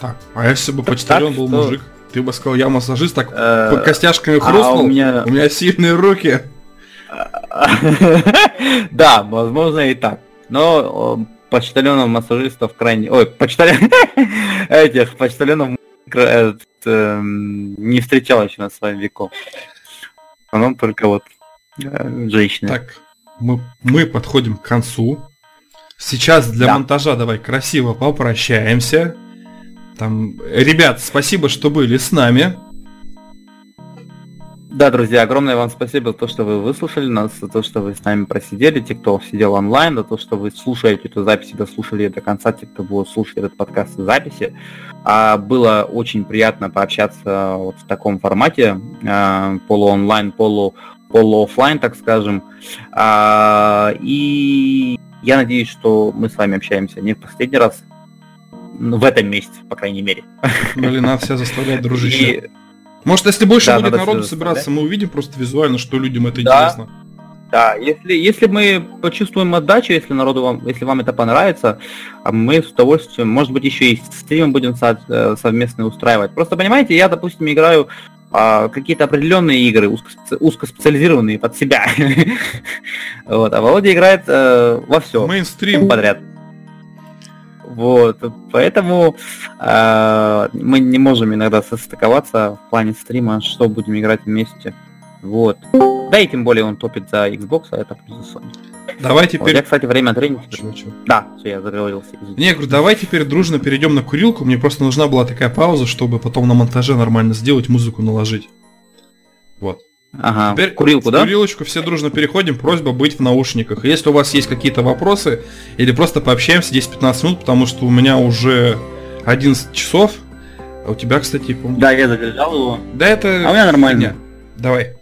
Так, а если бы почтальон был мужик, ты бы сказал, я массажист, так Э, костяшками а хрустнул, у меня- у меня сильные руки. Да, возможно и так. Но э, почтальонов массажистов крайне... Ой, почтальон... Этих почтальонов кра- этот, эм, не встречал еще на своем веку. А нам только вот э, женщины. Так, мы, мы подходим к концу. Сейчас для Да. монтажа давай красиво попрощаемся. Там, ребят, спасибо, что были с нами. Да, друзья, огромное вам спасибо за то, что вы выслушали нас, за то, что вы с нами просидели, те, кто сидел онлайн, за то, что вы слушаете эту запись и дослушали ее до конца, те, кто будет слушать этот подкаст в записи. А, было очень приятно пообщаться вот в таком формате, а, полуонлайн, полу, полуофлайн, так скажем. А, и я надеюсь, что мы с вами общаемся не в последний раз, в этом месяце, по крайней мере. Блин, надо себя заставлять, дружище. И Может, если больше Да, будет народу собираться, мы увидим просто визуально, что людям это Да. интересно. Да, если, если мы почувствуем отдачу, если народу вам, если вам это понравится, а мы с удовольствием, может быть, еще и стримы будем со- э, совместно устраивать. Просто понимаете, я, допустим, играю а, какие-то определенные игры, узкоспеци- узкоспециализированные под себя. Вот, а Володя играет э, во все Мейнстрим. подряд. Вот, поэтому э, мы не можем иногда состыковаться в плане стрима, что будем играть вместе. Вот. Да и тем более он топит за Xbox, а это за Sony. Давай Вот, я, теперь... кстати, время от времени... Чего, чего? Да, все, я заговорился. Не, я говорю, давай теперь дружно перейдем на курилку. Мне просто нужна была такая пауза, чтобы потом на монтаже нормально сделать, музыку наложить. Вот. Ага, Теперь курилку, да? курилочку все дружно переходим. Просьба быть в наушниках. Если у вас есть какие-то вопросы, или просто пообщаемся 10-15 минут, потому что у меня уже 11 часов. А у тебя, кстати, по-моему- Да, я задержал его. Да это... А у меня нормально. Давай.